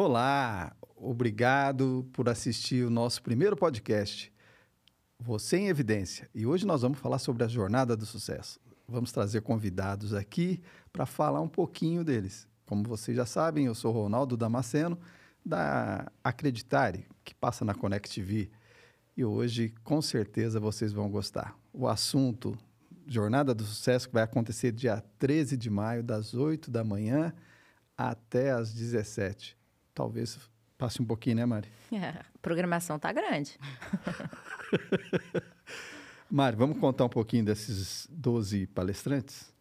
Olá, obrigado por assistir o nosso primeiro podcast, Você em Evidência. E hoje nós vamos falar sobre a jornada do sucesso. Vamos trazer convidados aqui para falar um pouquinho deles. Como vocês já sabem, eu sou Ronaldo Damasceno, da Acreditare, que passa na Connect. E hoje, com certeza, vocês vão gostar. O assunto Jornada do Sucesso, que vai acontecer dia 13 de maio, das 8 da manhã até as 17 talvez passe um pouquinho, né, Mari? É, a programação tá grande. Mari, vamos contar um pouquinho desses 12 palestrantes?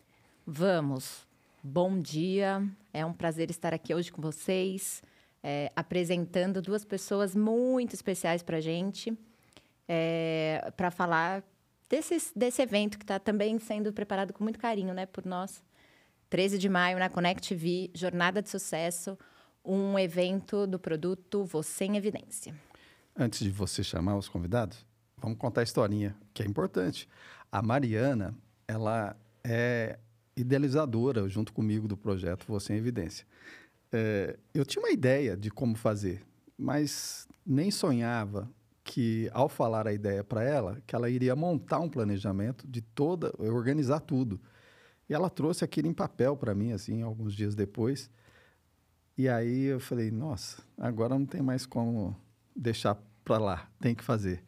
Vamos. Bom dia, é um prazer estar aqui hoje com vocês, é, apresentando duas pessoas muito especiais para a gente, é, para falar desse, desse evento que está também sendo preparado com muito carinho né, por nós. 13 de maio na Connect TV, Jornada de Sucesso, um evento do produto Você em Evidência. Antes de você chamar os convidados, vamos contar a historinha, que é importante. A Mariana, ela é idealizadora junto comigo do projeto Você em Evidência. É, eu tinha uma ideia de como fazer, mas nem sonhava que, ao falar a ideia para ela, que ela iria montar um planejamento de toda, organizar tudo. E ela trouxe aquilo em papel para mim, assim, alguns dias depois. E aí eu falei, nossa, agora não tem mais como deixar para lá, tem que fazer.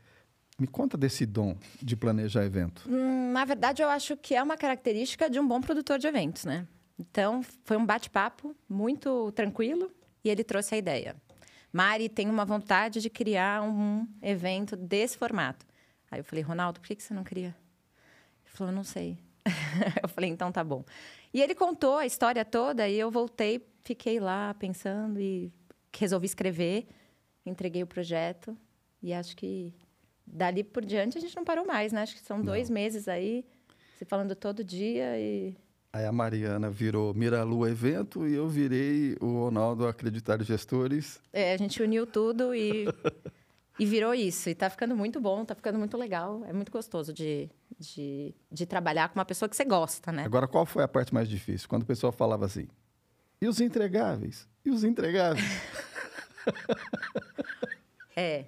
Me conta desse dom de planejar evento. Hum, na verdade, eu acho que é uma característica de um bom produtor de eventos, né? Então, foi um bate-papo muito tranquilo e ele trouxe a ideia. Mari tem uma vontade de criar um evento desse formato. Aí eu falei, Ronaldo, por que você não cria? Ele falou, não sei. eu falei, então tá bom. E ele contou a história toda e eu voltei fiquei lá pensando e resolvi escrever, entreguei o projeto e acho que dali por diante a gente não parou mais, né? Acho que são não. dois meses aí, se falando todo dia e... Aí a Mariana virou Miralu Evento e eu virei o Ronaldo Acreditar Gestores. É, a gente uniu tudo e, e virou isso. E tá ficando muito bom, tá ficando muito legal. É muito gostoso de, de, de trabalhar com uma pessoa que você gosta, né? Agora, qual foi a parte mais difícil? Quando a pessoa falava assim, e os entregáveis? E os entregáveis? é.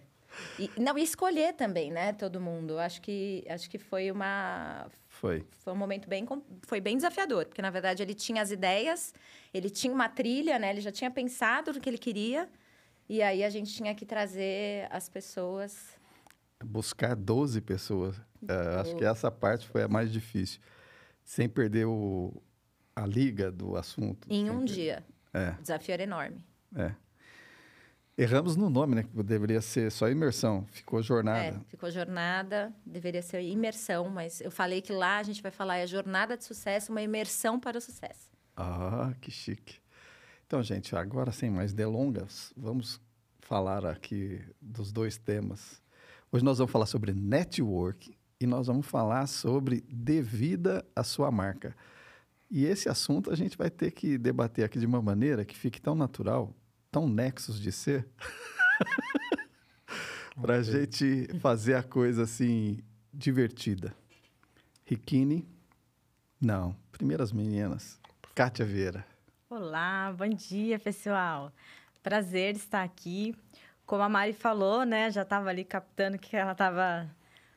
E, não, e escolher também, né, todo mundo. Acho que, acho que foi uma... Foi. Foi um momento bem... Foi bem desafiador, porque, na verdade, ele tinha as ideias, ele tinha uma trilha, né? Ele já tinha pensado no que ele queria. E aí, a gente tinha que trazer as pessoas... Buscar 12 pessoas. É, acho que essa parte foi a mais difícil. Sem perder o, a liga do assunto. Em um dia. É. O desafio era enorme. É. Erramos no nome, né? Que deveria ser só imersão. Ficou jornada. É, ficou jornada, deveria ser imersão, mas eu falei que lá a gente vai falar é jornada de sucesso, uma imersão para o sucesso. Ah, que chique. Então, gente, agora sem mais delongas, vamos falar aqui dos dois temas. Hoje nós vamos falar sobre network e nós vamos falar sobre devida a sua marca. E esse assunto a gente vai ter que debater aqui de uma maneira que fique tão natural, tão nexos de ser, para a gente fazer a coisa assim divertida. Riquini, não. Primeiras meninas. Kátia Vieira. Olá, bom dia, pessoal. Prazer estar aqui. Como a Mari falou, né? Já estava ali captando o que ela estava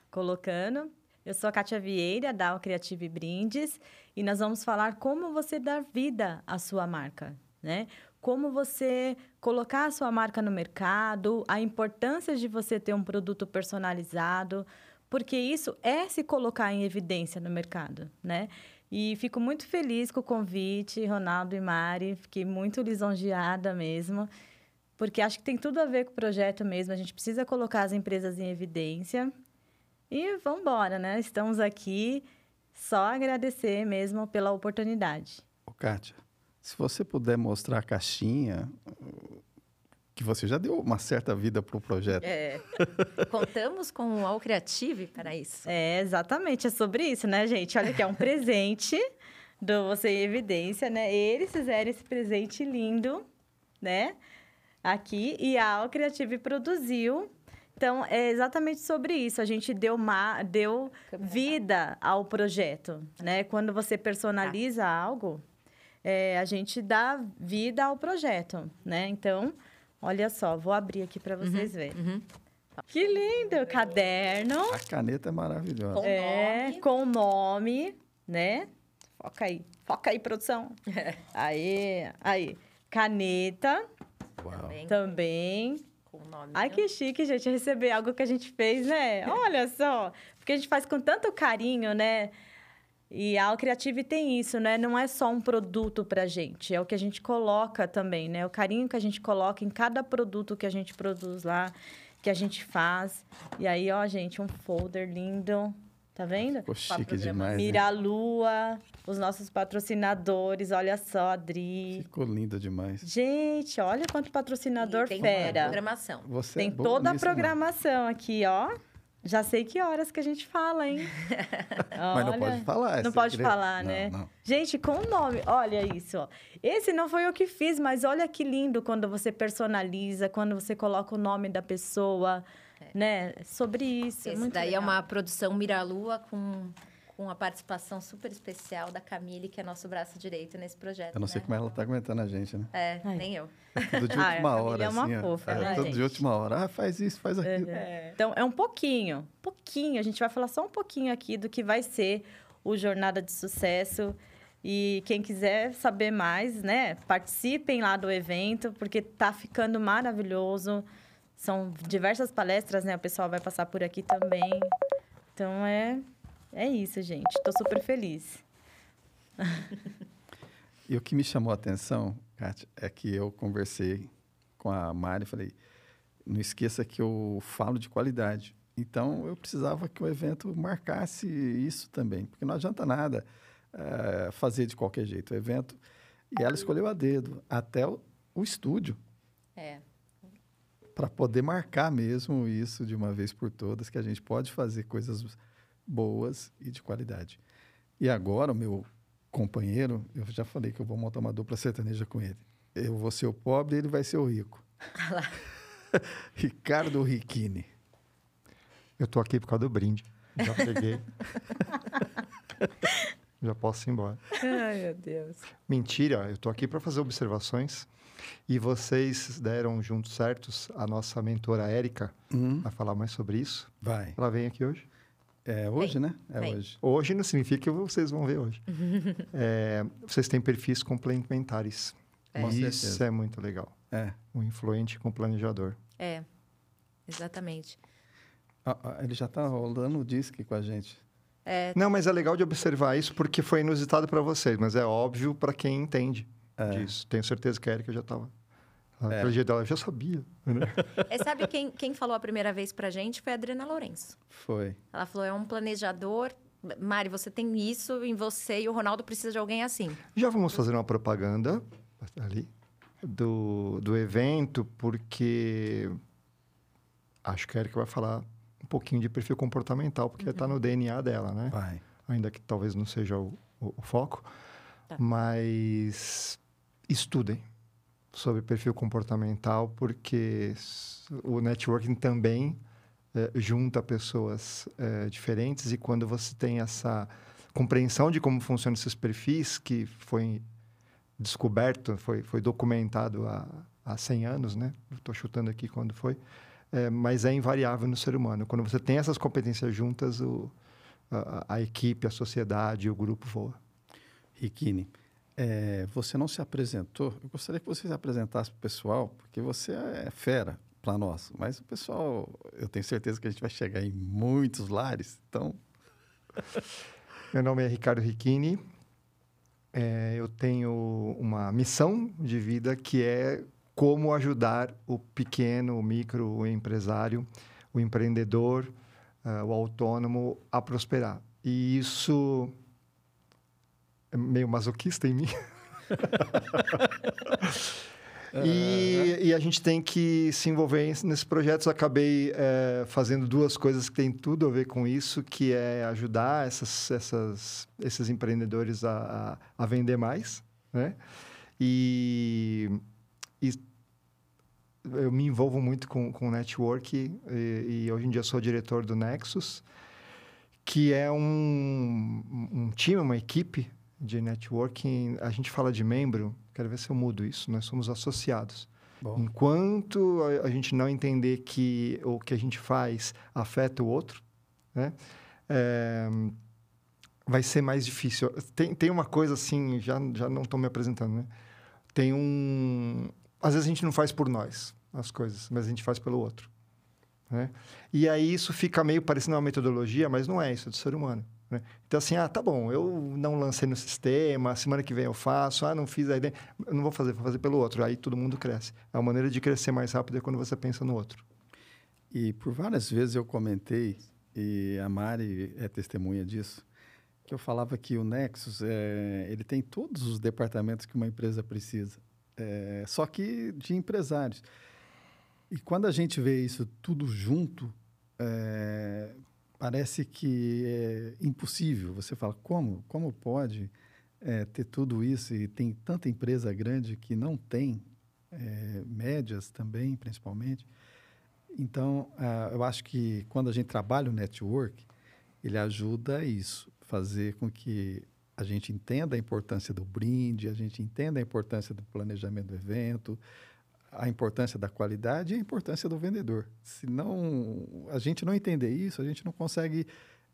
colocando. Eu sou a Kátia Vieira, da Creative Brindes, e nós vamos falar como você dar vida à sua marca, né? Como você colocar a sua marca no mercado, a importância de você ter um produto personalizado, porque isso é se colocar em evidência no mercado, né? E fico muito feliz com o convite, Ronaldo e Mari, fiquei muito lisonjeada mesmo, porque acho que tem tudo a ver com o projeto mesmo, a gente precisa colocar as empresas em evidência, e vamos embora, né? Estamos aqui só agradecer mesmo pela oportunidade. Ô, Kátia, se você puder mostrar a caixinha, que você já deu uma certa vida para o projeto. É. Contamos com o All Creative para isso. É, exatamente. É sobre isso, né, gente? Olha que é um presente do Você em Evidência, né? Eles fizeram esse presente lindo, né? Aqui. E a All Creative produziu então, é exatamente sobre isso. A gente deu, ma deu vida ao projeto, né? Quando você personaliza algo, é, a gente dá vida ao projeto, né? Então, Olha só, vou abrir aqui para vocês verem. Uhum. Que lindo! Caderno. A caneta é maravilhosa. Com é, nome. com nome, né? Foca aí. Foca aí, produção. Aí, aí. Caneta Uau. Também também. Com o nome. Ai, né? que chique, gente, receber algo que a gente fez, né? Olha só. Porque a gente faz com tanto carinho, né? E a Creative tem isso, né? Não é só um produto pra gente, é o que a gente coloca também, né? O carinho que a gente coloca em cada produto que a gente produz lá, que a gente faz. E aí, ó, gente, um folder lindo. Tá vendo? Ficou a chique demais. né? Mira a Lua, os nossos patrocinadores, olha só, Adri. Ficou lindo demais. Gente, olha quanto patrocinador E tem fera. programação. Você Tem é toda a nisso, né? programação aqui, ó. Já sei que horas que a gente fala, hein? Mas não Olha, pode falar. é Não pode segredo. falar, Não, né? não. Gente, com o nome, olha isso, ó. Esse não foi eu que fiz, mas olha que lindo quando você personaliza, quando você coloca o nome da pessoa, né? Sobre isso. Esse muito daí legal. é uma produção Miralua com, com a participação super especial da Camille, que é nosso braço direito nesse projeto. Eu não sei né? como ela tá aguentando a gente, né? É, Ai. nem eu. É tudo de Ah, última Camila hora, é uma assim. fofa, é, né, tudo gente? de última hora. Ah, faz isso, faz aquilo. Então, é um pouquinho, pouquinho. A gente vai falar só um pouquinho aqui do que vai ser o Jornada de Sucesso. E quem quiser saber mais, né, participem lá do evento, porque tá ficando maravilhoso. São diversas palestras, né? O pessoal vai passar por aqui também. Então, é, é isso, gente. Tô super feliz. E o que me chamou a atenção, Kátia, é que eu conversei com a Mari e falei, não esqueça que eu falo de qualidade. Então, eu precisava que o evento marcasse isso também, porque não adianta nada eh, fazer de qualquer jeito o evento. E ela escolheu a dedo, até o, o estúdio, É. para poder marcar mesmo isso de uma vez por todas, que a gente pode fazer coisas boas e de qualidade. E agora, o meu companheiro, eu já falei que eu vou montar uma dupla sertaneja com ele. Eu vou ser o pobre e ele vai ser o rico. Ricardo Riquini. Eu tô aqui por causa do brinde. Já peguei. Já posso ir embora. Ai, meu Deus. Mentira, eu tô aqui para fazer observações. E vocês deram juntos certos a nossa mentora Érica Hum, a falar mais sobre isso. vai. Ela vem aqui hoje. É hoje, né? É Vem. hoje. Hoje não significa que vocês vão ver hoje. É, vocês têm perfis complementares. Com E Isso é muito legal. É. O influente com o planejador. É. Exatamente. Ah, ah, ele já está rolando o disque com a gente. É, Não, mas é legal de observar isso porque foi inusitado para vocês, mas é óbvio para quem entende É. disso. Tenho certeza que a Erika já estava. É. Dia dela, eu já sabia. Né? é, sabe quem, quem falou a primeira vez pra gente? Foi a Adriana Lourenço. Foi. Ela falou, é um planejador... Mari, você tem isso em você e o Ronaldo precisa de alguém assim. Já vamos fazer uma propaganda ali do, do evento, porque acho que a Erika vai falar um pouquinho de perfil comportamental, porque está no DNA dela, né? Vai. Ainda que talvez não seja o, o- o foco. Tá. Mas estudem sobre perfil comportamental, porque o networking também eh, junta pessoas eh, diferentes e quando você tem essa compreensão de como funcionam esses perfis, que foi descoberto, foi, foi documentado há, há 100 anos, né? Estou chutando aqui quando foi, eh, mas é invariável no ser humano. Quando você tem essas competências juntas, o, a, a equipe, a sociedade, o grupo voa. Riquini, é, você não se apresentou. Eu gostaria que você se apresentasse para o pessoal, porque você é fera para nós. Mas o pessoal, eu tenho certeza que a gente vai chegar em muitos lares. Então, Meu nome é Ricardo Riquini. É, eu tenho uma missão de vida que é como ajudar o pequeno, o micro, o empresário, o empreendedor, ah, o autônomo a prosperar. E isso meio masoquista em mim. E, e a gente tem que se envolver nesses projetos. Acabei eh, fazendo duas coisas que têm tudo a ver com isso, que é ajudar essas, essas, esses empreendedores a, a, a vender mais, né? E, e eu me envolvo muito com, com network e, e hoje em dia sou diretor do Nexus, que é um, um time, uma equipe de networking. A gente fala de membro, quero ver se eu mudo isso. Nós somos associados. Bom. Enquanto a, a gente não entender que o que a gente faz afeta o outro, né? É, vai ser mais difícil. Tem, tem uma coisa assim, já, já não estou me apresentando, né? Tem um... Às vezes a gente não faz por nós as coisas, mas a gente faz pelo outro. Né? E aí isso fica meio parecendo uma metodologia, mas não é isso, é do ser humano. Né? Então, assim, ah, tá bom, eu não lancei no sistema, semana que vem eu faço, ah, não fiz aí, não vou fazer, vou fazer pelo outro. Aí todo mundo cresce. A maneira de crescer mais rápido é quando você pensa no outro. E por várias vezes eu comentei, e a Mari é testemunha disso, que eu falava que o Nexus, é, ele tem todos os departamentos que uma empresa precisa, é, só que de empresários. E quando a gente vê isso tudo junto, é, parece que é impossível. Você fala, como? Como pode é, ter tudo isso e tem tanta empresa grande que não tem, é, médias também, principalmente. Então, uh, eu acho que quando a gente trabalha o network, ele ajuda a isso, fazer com que a gente entenda a importância do brinde, a gente entenda a importância do planejamento do evento, a importância da qualidade e a importância do vendedor. Se não, a gente não entender isso, a gente não consegue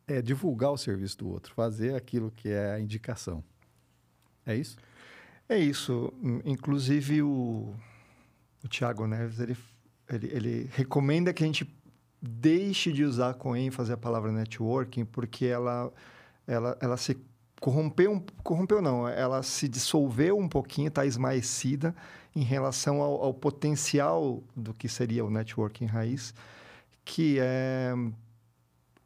é, divulgar o serviço do outro, fazer aquilo que é a indicação. É isso? É isso. Inclusive o, o Tiago Neves, ele, ele, ele recomenda que a gente deixe de usar com ênfase a palavra networking, porque ela, ela, ela se corrompeu, corrompeu não, ela se dissolveu um pouquinho, está esmaecida em relação ao, ao, potencial do que seria o networking raiz, que é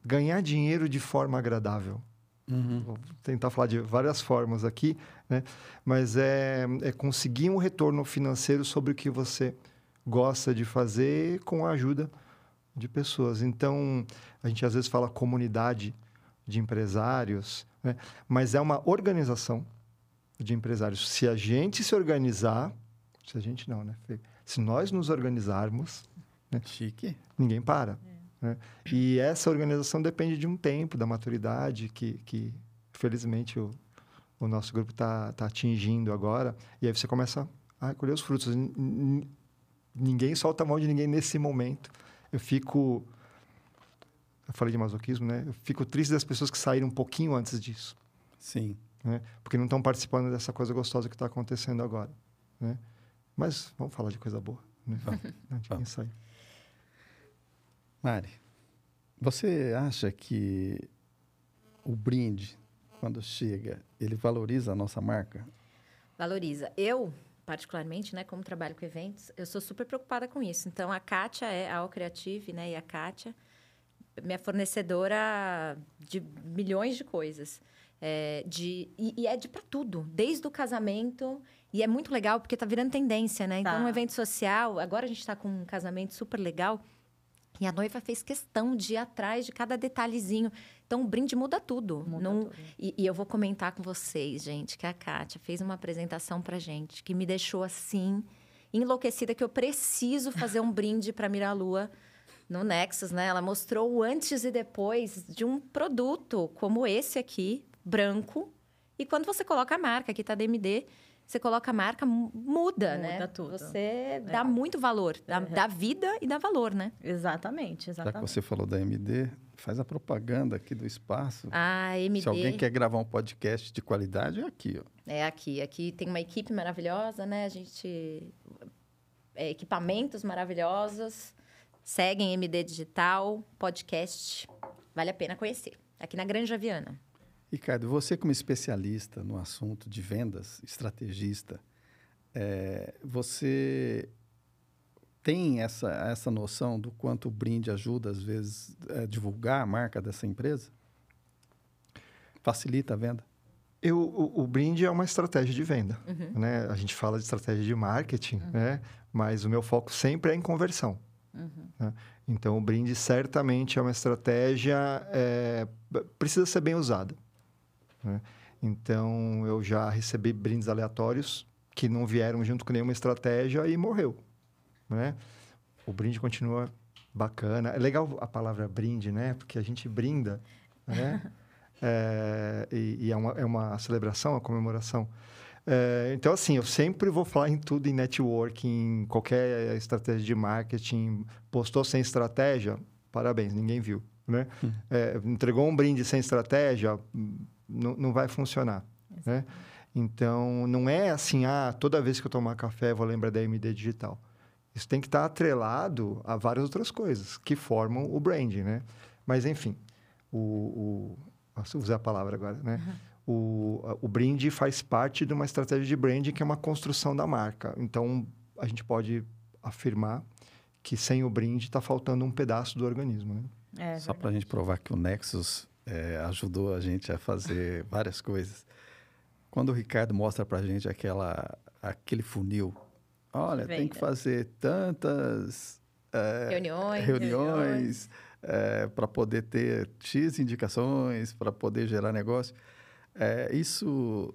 ganhar dinheiro de forma agradável. Uhum. Vou tentar falar de várias formas aqui, né? mas é, é conseguir um retorno financeiro sobre o que você gosta de fazer com a ajuda de pessoas. Então, a gente às vezes fala comunidade de empresários, né? mas é uma organização de empresários. Se a gente se organizar, se a gente não, né? Se nós nos organizarmos, né? Chique. ninguém para. É. Né? E essa organização depende de um tempo, da maturidade que, que felizmente, o, o nosso grupo está tá atingindo agora. E aí você começa a colher os frutos. ninguém solta a mão de ninguém nesse momento. Eu fico... Eu falei de masoquismo, né? Eu fico triste das pessoas que saíram um pouquinho antes disso. Sim. Né? Porque não estão participando dessa coisa gostosa que está acontecendo agora. Né? Mas vamos falar de coisa boa, né? De Mari, você acha que o brinde, quando chega, ele valoriza a nossa marca? Valoriza. Eu, particularmente, né, como trabalho com eventos, eu sou super preocupada com isso. Então, a Kátia é a All Creative, né, e a Kátia, minha fornecedora de milhões de coisas. É, de, e, e é de para tudo, desde o casamento e é muito legal porque tá virando tendência, né? Então, tá. um evento social, agora a gente está com um casamento super legal. E a noiva fez questão de ir atrás de cada detalhezinho. Então, o brinde muda tudo. Muda Não... tudo. E, e, eu vou comentar com vocês, gente, que a Kátia fez uma apresentação pra gente que me deixou assim, enlouquecida, que eu preciso fazer um brinde para Miralua no Nexus, né? Ela mostrou o antes e depois de um produto como esse aqui, branco. E quando você coloca a marca, aqui tá DMD, você coloca a marca, muda, muda né? Muda tudo. Você é. dá muito valor, dá, é. dá, vida e dá valor, né? Exatamente, exatamente. Já que você falou da MD, faz a propaganda aqui do espaço. Ah, MD. Se alguém quer gravar um podcast de qualidade, é aqui, ó. É aqui. Aqui tem uma equipe maravilhosa, né? A gente... É, equipamentos maravilhosos. Seguem MD Digital, podcast. Vale a pena conhecer. Aqui na Granja Viana. Ricardo, você como especialista no assunto de vendas, estrategista, é, você tem essa, essa noção do quanto o brinde ajuda, às vezes, a divulgar a marca dessa empresa? Facilita a venda? Eu, o, o brinde é uma estratégia de venda. Uhum. Né? A gente fala de estratégia de marketing, uhum. né? mas o meu foco sempre é em conversão. Uhum. Né? Então, o brinde certamente é uma estratégia, é, precisa ser bem usada. Né? Então, eu já recebi brindes aleatórios que não vieram junto com nenhuma estratégia e morreu. Né? O brinde continua bacana. É legal a palavra brinde, né? Porque a gente brinda, né? é, e, e é, uma, é uma celebração, uma comemoração. É, então, assim, eu sempre vou falar em tudo em networking, em qualquer estratégia de marketing. Postou sem estratégia, parabéns, ninguém viu. Né? Hum. É, entregou um brinde sem estratégia, não, não vai funcionar. Né? Então, não é assim, ah, toda vez que eu tomar café, eu vou lembrar da MD Digital. Isso tem que estar atrelado a várias outras coisas que formam o branding, né? Mas, enfim, o... o posso usar a palavra agora, né? Uhum. O, o brinde faz parte de uma estratégia de branding que é uma construção da marca. Então, a gente pode afirmar que sem o brinde está faltando um pedaço do organismo, né? É, Só para a gente provar que o Nexus é, ajudou a gente a fazer várias coisas. Quando o Ricardo mostra para a gente aquela, aquele funil Olha, tem que fazer tantas é, reuniões, reuniões é, para poder ter X indicações, para poder gerar negócio. É, isso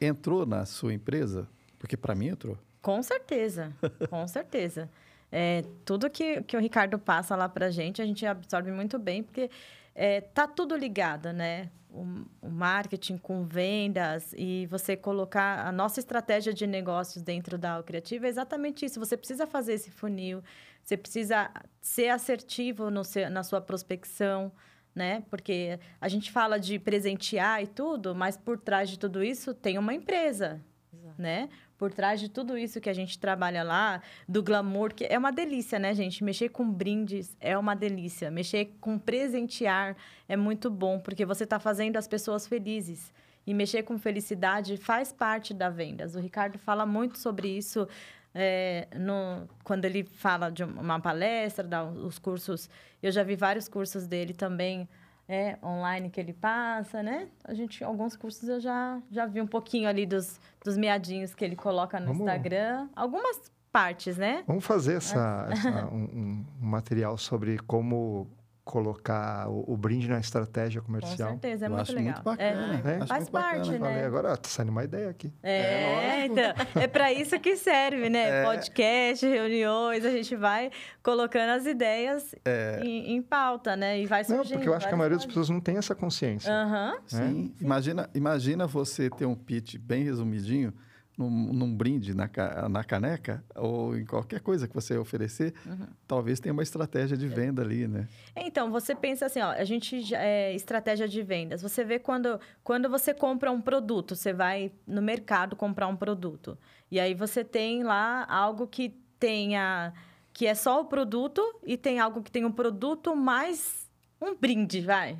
entrou na sua empresa? Porque para mim entrou. Com certeza, com certeza. É, tudo que, que o Ricardo passa lá para a gente, a gente absorve muito bem, porque é, tá tudo ligado, né? o, o, marketing com vendas e você colocar a nossa estratégia de negócios dentro da Criativa é exatamente isso. Você precisa fazer esse funil, você precisa ser assertivo no seu, na sua prospecção, né? Porque a gente fala de presentear e tudo, mas por trás de tudo isso tem uma empresa, Exato. né? por trás de tudo isso que a gente trabalha lá, do glamour, que é uma delícia, né, gente? Mexer com brindes é uma delícia. Mexer com presentear é muito bom, porque você está fazendo as pessoas felizes. E mexer com felicidade faz parte da vendas. O Ricardo fala muito sobre isso é, no, quando ele fala de uma palestra, dá os cursos. Eu já vi vários cursos dele também é, online que ele passa, né? A gente, alguns cursos eu já, já vi um pouquinho ali dos, dos meadinhos que ele coloca no Vamos... Instagram. Algumas partes, né? Vamos fazer essa, essa um, um, material sobre como colocar o, o, brinde na estratégia comercial. Com certeza, é Eu muito acho legal. Muito bacana, é, é. Faz parte, bacana. né? Falei, agora tá saindo uma ideia aqui. É, é então, é para isso que serve, né? É. Podcast, reuniões, a gente vai colocando as ideias é. em, em, pauta, né? E vai surgindo. Não, porque eu acho que a maioria das pessoas não tem essa consciência. Uhum. Sim. Sim. Imagina, imagina você ter um pitch bem resumidinho num, num, brinde na, na caneca ou em qualquer coisa que você oferecer, uhum. talvez tenha uma estratégia de venda ali, né? Então, você pensa assim, ó, a gente, é, estratégia de vendas, você vê quando, quando você compra um produto, você vai no mercado comprar um produto, e aí você tem lá algo que tenha, que é só o produto, e tem algo que tem um produto mais um brinde, vai.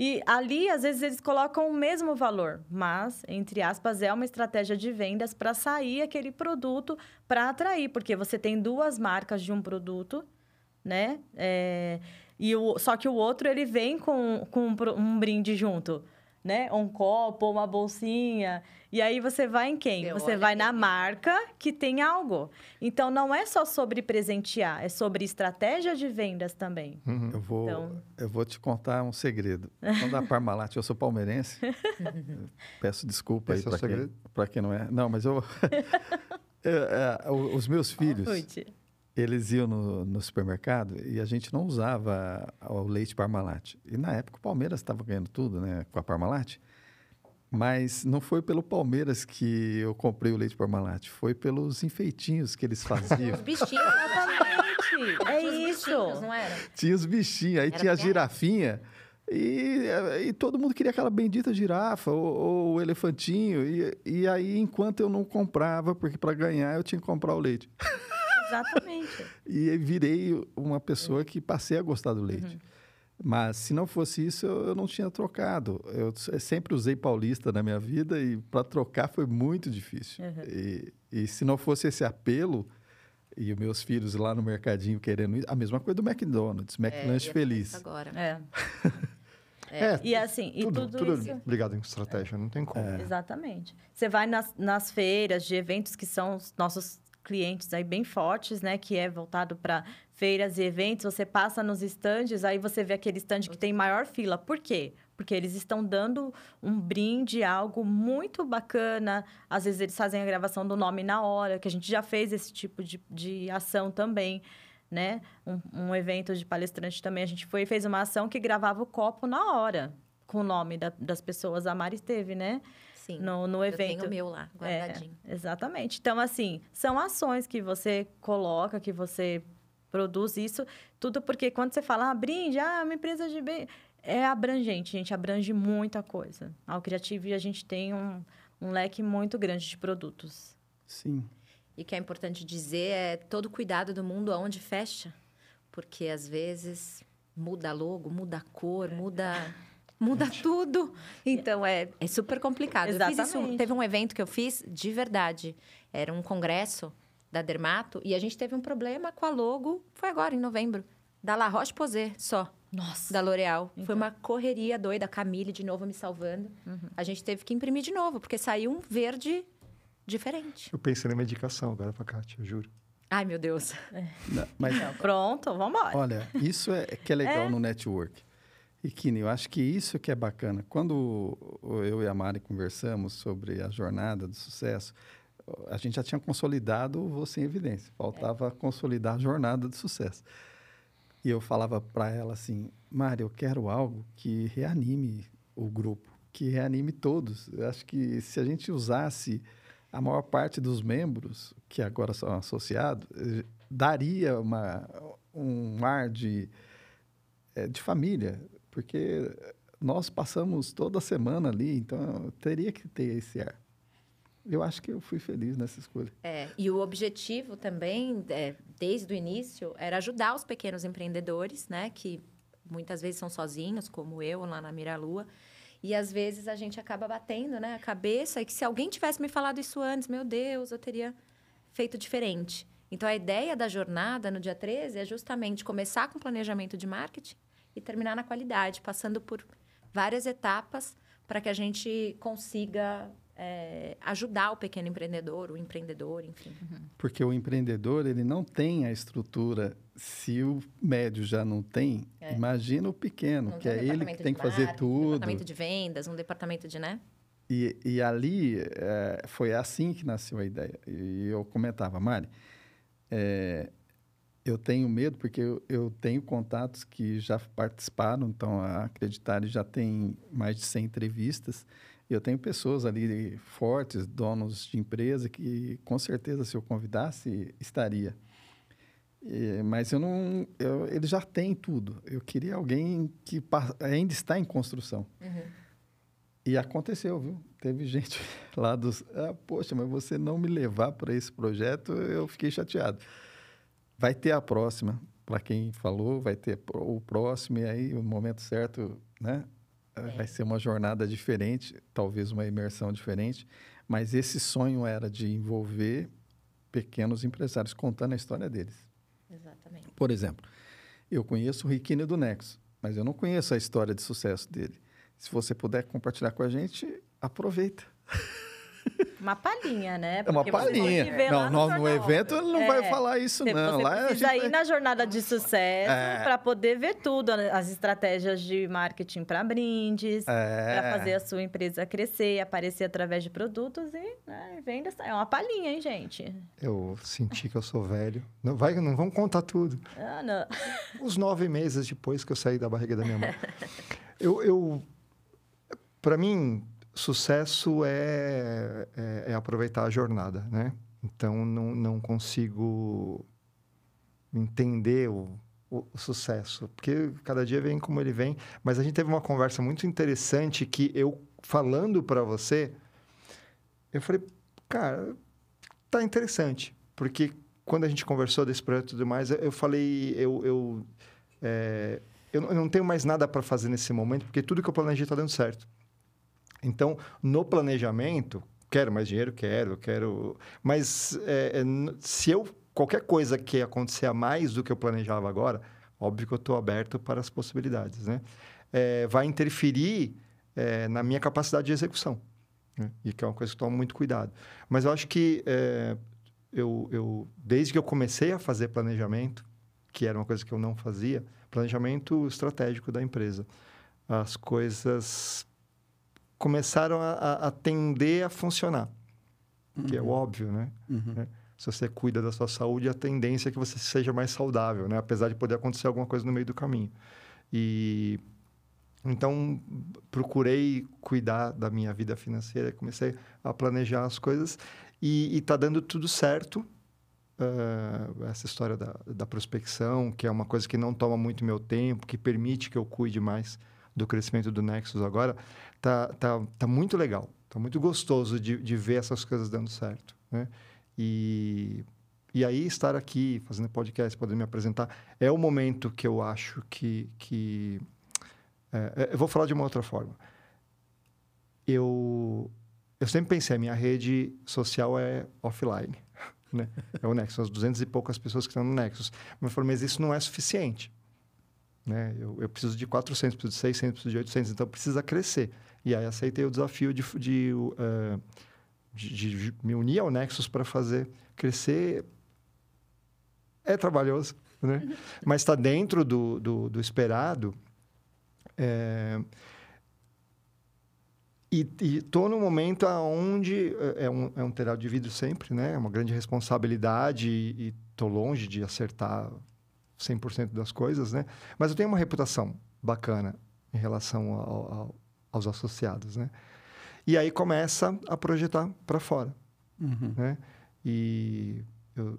E ali, às vezes, eles colocam o mesmo valor, mas, entre aspas, é uma estratégia de vendas para sair aquele produto para atrair, porque você tem duas marcas de um produto, né? É, e o, só que o outro ele vem com, com um brinde junto né? Um copo, uma bolsinha. E aí você vai em quem? Eu você vai na marca que tem algo. Então não é só sobre presentear, é sobre estratégia de vendas também. Uhum. Eu vou então... eu vou te contar um segredo. Quando a Parmalat, eu sou palmeirense. peço desculpa Esse aí é para quem, quem não é. Não, mas eu, eu é, os meus filhos eles iam no, no, supermercado e a gente não usava o leite Parmalat. E na época o Palmeiras estava ganhando tudo, né, com a Parmalat. Mas não foi pelo Palmeiras que eu comprei o leite Parmalat, foi pelos enfeitinhos que eles faziam. Os bichinhos, exatamente. É isso. não era? Tinha os bichinhos, aí era tinha a girafinha. E, e, todo mundo queria aquela bendita girafa ou, ou o elefantinho. E, e aí, enquanto eu não comprava, porque para ganhar eu tinha que comprar o leite. Exatamente. e virei uma pessoa que passei a gostar do leite. Uhum. Mas se não fosse isso, eu, eu, não tinha trocado. Eu sempre usei paulista na minha vida e para trocar foi muito difícil. Uhum. E, e, se não fosse esse apelo, e os meus filhos lá no mercadinho querendo isso, a mesma coisa do McDonald's, McLanche é, Feliz. Agora. É. É. é. e assim, e tudo, tudo, tudo isso... ligado em estratégia, não tem como. É. Exatamente. Você vai nas, nas feiras de eventos que são os nossos clientes aí bem fortes, né? Que é voltado para feiras e eventos. Você passa nos estandes, aí você vê aquele estande que tem maior fila. Por quê? Porque eles estão dando um brinde, algo muito bacana. Às vezes eles fazem a gravação do nome na hora, que a gente já fez esse tipo de, de ação também. Né? Um, um evento de palestrante também, a gente foi fez uma ação que gravava o copo na hora, com o nome da, das pessoas. A Mari teve, né? Sim. no, no Eu evento. tenho o meu lá, guardadinho. É, exatamente. Então, assim, são ações que você coloca, que você produz isso, tudo porque quando você fala, ah, brinde, ah, uma empresa de bem. É abrangente, a gente abrange muita coisa. Ao Creative, a gente tem um, um leque muito grande de produtos. Sim. E o que é importante dizer é todo cuidado do mundo aonde fecha. Porque às vezes muda logo, muda a cor, muda. Muda tudo. Então é, é super complicado. Eu fiz isso, Exatamente. teve um evento que eu fiz de verdade. Era um congresso da Dermato e a gente teve um problema com a logo, foi agora, em novembro, da La Roche-Posay só. Nossa! da L'Oréal. Foi uma correria doida, a Camille de novo me salvando. A gente teve que imprimir de novo, porque saiu um verde diferente. Eu pensei na medicação agora pra Kátia, eu juro. Ai, meu Deus. Não, Mas Então, pronto, vamos embora. Olha, isso é que é legal no network. E Kine, eu acho que isso que é bacana. Quando eu e a Mari conversamos sobre a jornada do sucesso, a gente já tinha consolidado o Você em Evidência. Faltava consolidar a jornada do sucesso. E eu falava para ela assim, Mari, eu quero algo que reanime o grupo, que reanime todos. Eu acho que se a gente usasse a maior parte dos membros, que agora são associados, eh, daria uma, um ar de, eh, de família, porque nós passamos toda semana ali, então teria que ter esse ar. Eu acho que eu fui feliz nessa escolha. É, e o objetivo também, é, desde o início, era ajudar os pequenos empreendedores, né? Que muitas vezes são sozinhos, como eu lá na Miralua. E às vezes a gente acaba batendo, né? A cabeça. E que se alguém tivesse me falado isso antes, meu Deus, eu teria feito diferente. Então a ideia da jornada no dia 13 é justamente começar com planejamento de marketing e terminar na qualidade, passando por várias etapas para que a gente consiga é, ajudar o pequeno empreendedor, o empreendedor, enfim. Porque o empreendedor, ele não tem a estrutura. Se o médio já não tem, É. imagina o pequeno, Não que tem um é ele que tem que fazer marketing, Um tudo. departamento de vendas, um departamento de, né? E, e ali eh, foi assim que nasceu a ideia. E eu comentava, Mari, eh, eu tenho medo porque eu, eu tenho contatos que já participaram, então a Acreditar já tem mais de 100 entrevistas. Eu tenho pessoas ali fortes, donos de empresa, que com certeza se eu convidasse, estaria. Mas eu não, eu, ele já tem tudo. Eu queria alguém que ainda está em construção. E aconteceu, viu? Teve gente lá dos. Ah, poxa, mas você não me levar para esse projeto, eu fiquei chateado. Vai ter a próxima, para quem falou, vai ter o próximo, e aí o momento certo, né? Vai ser uma jornada diferente, talvez uma imersão diferente, mas esse sonho era de envolver pequenos empresários contando a história deles. Exatamente. Por exemplo, eu conheço o Riquini do Nexo, mas eu não conheço a história de sucesso dele. Se você puder compartilhar com a gente, aproveita. Uma palhinha, né? É uma Porque você tem palhinha. Não, no, no evento ele não É, vai falar isso, Você, não. você Lá a precisa gente ir na jornada de sucesso É. para poder ver tudo, né? as estratégias de marketing para brindes, É. para fazer a sua empresa crescer, aparecer através de produtos e né, venda. É uma palhinha, hein, gente? Eu senti que eu sou velho. Não, vai, não vamos contar tudo. Ah, não. Uns nove meses depois que eu saí da barriga da minha mãe. eu, eu para mim, sucesso é, é, é aproveitar a jornada, né? Então, não, não consigo entender o, o, sucesso, porque cada dia vem como ele vem. Mas a gente teve uma conversa muito interessante que eu, falando para você, eu falei, cara, tá interessante, porque quando a gente conversou desse projeto e tudo mais, eu falei, eu, eu, é, eu eu não tenho mais nada para fazer nesse momento, porque tudo que eu planejei está dando certo. Então, no planejamento, quero mais dinheiro, quero, quero. Mas é, se eu qualquer coisa que acontecer a mais do que eu planejava agora, óbvio que eu estou aberto para as possibilidades, né? É, vai interferir é, na minha capacidade de execução, né? e que é uma coisa que eu tomo muito cuidado. Mas eu acho que eu, eu, desde que eu comecei a fazer planejamento, que era uma coisa que eu não fazia, planejamento estratégico da empresa, as coisas começaram a, a, a tender a funcionar, que é o óbvio, né? Uhum. né? Se você cuida da sua saúde, a tendência é que você seja mais saudável, né? Apesar de poder acontecer alguma coisa no meio do caminho. E Então, procurei cuidar da minha vida financeira, comecei a planejar as coisas e está dando tudo certo. Uh, essa história da, da prospecção, que é uma coisa que não toma muito meu tempo, que permite que eu cuide mais do crescimento do Nexus agora, tá, tá, tá muito legal. Tá muito gostoso de, de ver essas coisas dando certo. Né? E, e aí, estar aqui fazendo podcast, podendo me apresentar, é o momento que eu acho que, que é, é, eu vou falar de uma outra forma. Eu, eu sempre pensei, a minha rede social é offline. Né? É o Nexus, as 200 e poucas pessoas que estão no Nexus. Mas eu falei, mas isso não é suficiente. Né? Eu, eu, preciso de 400, preciso de 600, preciso de 800, então precisa crescer. E aí aceitei o desafio de, de, uh, de, de me unir ao Nexus para fazer crescer. É trabalhoso, né? mas está dentro do, do, do esperado é... E estou no momento onde é, é um, é um telhado de vidro sempre, né? É uma grande responsabilidade e estou longe de acertar 100% das coisas, né? Mas eu tenho uma reputação bacana em relação ao, ao, aos associados, né? E aí começa a projetar para fora, uhum. né? E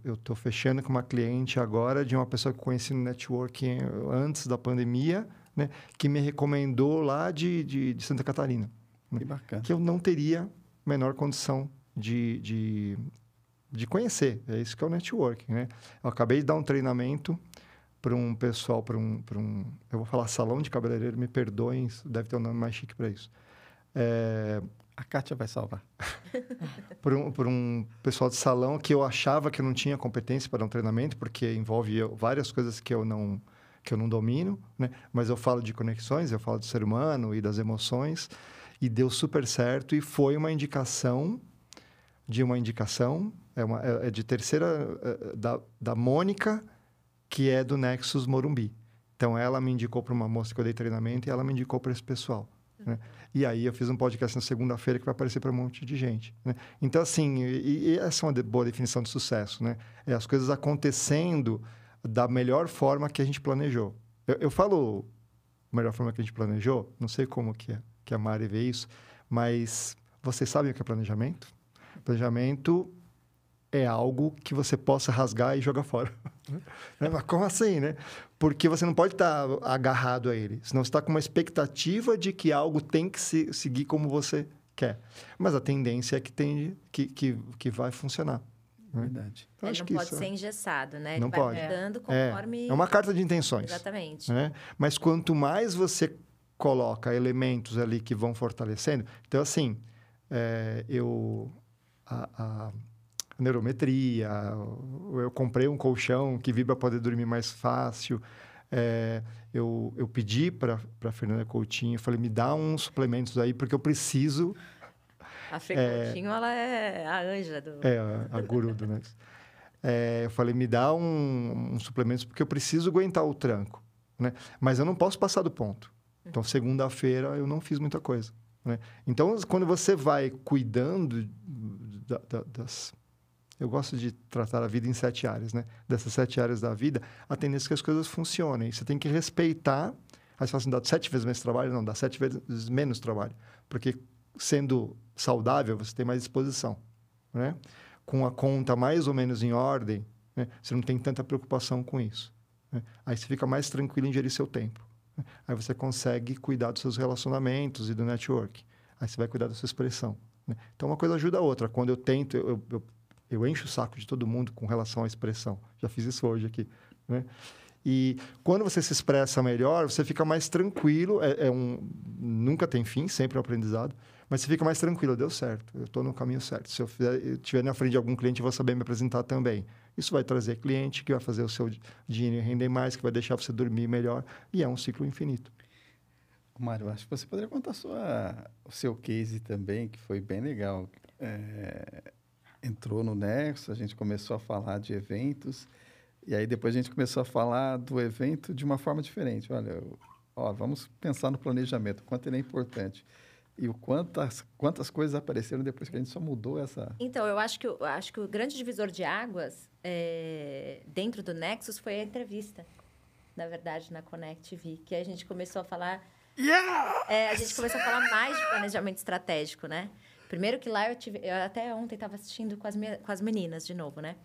eu estou fechando com uma cliente agora de uma pessoa que conheci no networking antes da pandemia, né, que me recomendou lá de, de, de Santa Catarina. Né, que bacana. Que eu não teria menor condição de, de, de conhecer. É isso que é o networking, né? Eu acabei de dar um treinamento para um pessoal, para um, um... Eu vou falar salão de cabeleireiro, me perdoem, deve ter um nome mais chique para isso. É... A Kátia vai salvar. por, um, um pessoal de salão que eu achava que eu não tinha competência para um treinamento, porque envolve várias coisas que eu não que eu não domino, né? Mas eu falo de conexões, eu falo do ser humano e das emoções e deu super certo e foi uma indicação de uma indicação é, uma, é, é de terceira é, da, da Mônica que é do Nexus Morumbi. Então ela me indicou para uma moça que eu dei treinamento e ela me indicou para esse pessoal. Né? E aí eu fiz um podcast na segunda-feira que vai aparecer para um monte de gente. Né? Então assim, e, e essa é uma boa definição de sucesso, né? É as coisas acontecendo da melhor forma que a gente planejou. Eu, eu falo melhor forma que a gente planejou, não sei como que, é, que a Mari vê isso, mas vocês sabem o que é planejamento? Planejamento é algo que você possa rasgar e jogar fora. Né? Mas como assim, né? Porque você não pode estar agarrado a ele, senão você está com uma expectativa de que algo tem que se, seguir como você quer. Mas a tendência é que, tem, que, que, que vai funcionar. Né? Verdade. Então, Ele não pode ser engessado, né? Ele não vai pode. mudando é. conforme... É. é uma carta de intenções. Exatamente. Né? Mas quanto mais você coloca elementos ali que vão fortalecendo... Então, assim, é, eu... A, a, neurometria, eu comprei um colchão que vibra para poder dormir mais fácil. É, eu, eu pedi para a Fernanda Coutinho, falei, me dá uns suplementos aí, porque eu preciso a Fê é, Coutinho, ela é a anja do... É, a, a guru do Nexus. É, eu falei, me dá um, um suplemento, porque eu preciso aguentar o tranco, né? Mas eu não posso passar do ponto. Então, segunda-feira, eu não fiz muita coisa, né? Então, quando você vai cuidando da, da, das... Eu gosto de tratar a vida em sete áreas, né? Dessas sete áreas da vida, a tendência é que as coisas funcionem. Você tem que respeitar... Aí você fala assim, dá sete vezes mais trabalho? Não, dá sete vezes menos trabalho. Porque sendo saudável, você tem mais disposição, né? Com a conta mais ou menos em ordem, né? você não tem tanta preocupação com isso. Né? Aí você fica mais tranquilo em gerir seu tempo. Né? Aí você consegue cuidar dos seus relacionamentos e do network. Aí você vai cuidar da sua expressão. Né? Então, uma coisa ajuda a outra. Quando eu tento, eu, eu, eu encho o saco de todo mundo com relação à expressão. Já fiz isso hoje aqui. Né? E quando você se expressa melhor, você fica mais tranquilo. É, é um, nunca tem fim, sempre é um aprendizado. Mas você fica mais tranquilo, deu certo, eu estou no caminho certo. Se eu estiver na frente de algum cliente, eu vou saber me apresentar também. Isso vai trazer cliente que vai fazer o seu dinheiro render mais, que vai deixar você dormir melhor, e é um ciclo infinito. Mário, acho que você poderia contar sua, o seu case também, que foi bem legal. É, entrou no Nexo, a gente começou a falar de eventos, e aí depois a gente começou a falar do evento de uma forma diferente. Olha, ó, vamos pensar no planejamento, quanto ele é importante. E o quantas, quantas coisas apareceram depois que a gente só mudou essa. Então, eu acho que, eu acho que o grande divisor de águas é, dentro do Nexus foi a entrevista, na verdade, na Connect TV, que a gente começou a falar Yeah! É, a gente começou a falar mais de planejamento estratégico, né? Primeiro que lá eu tive... Eu até ontem estava assistindo com as, minha, com as meninas de novo, né?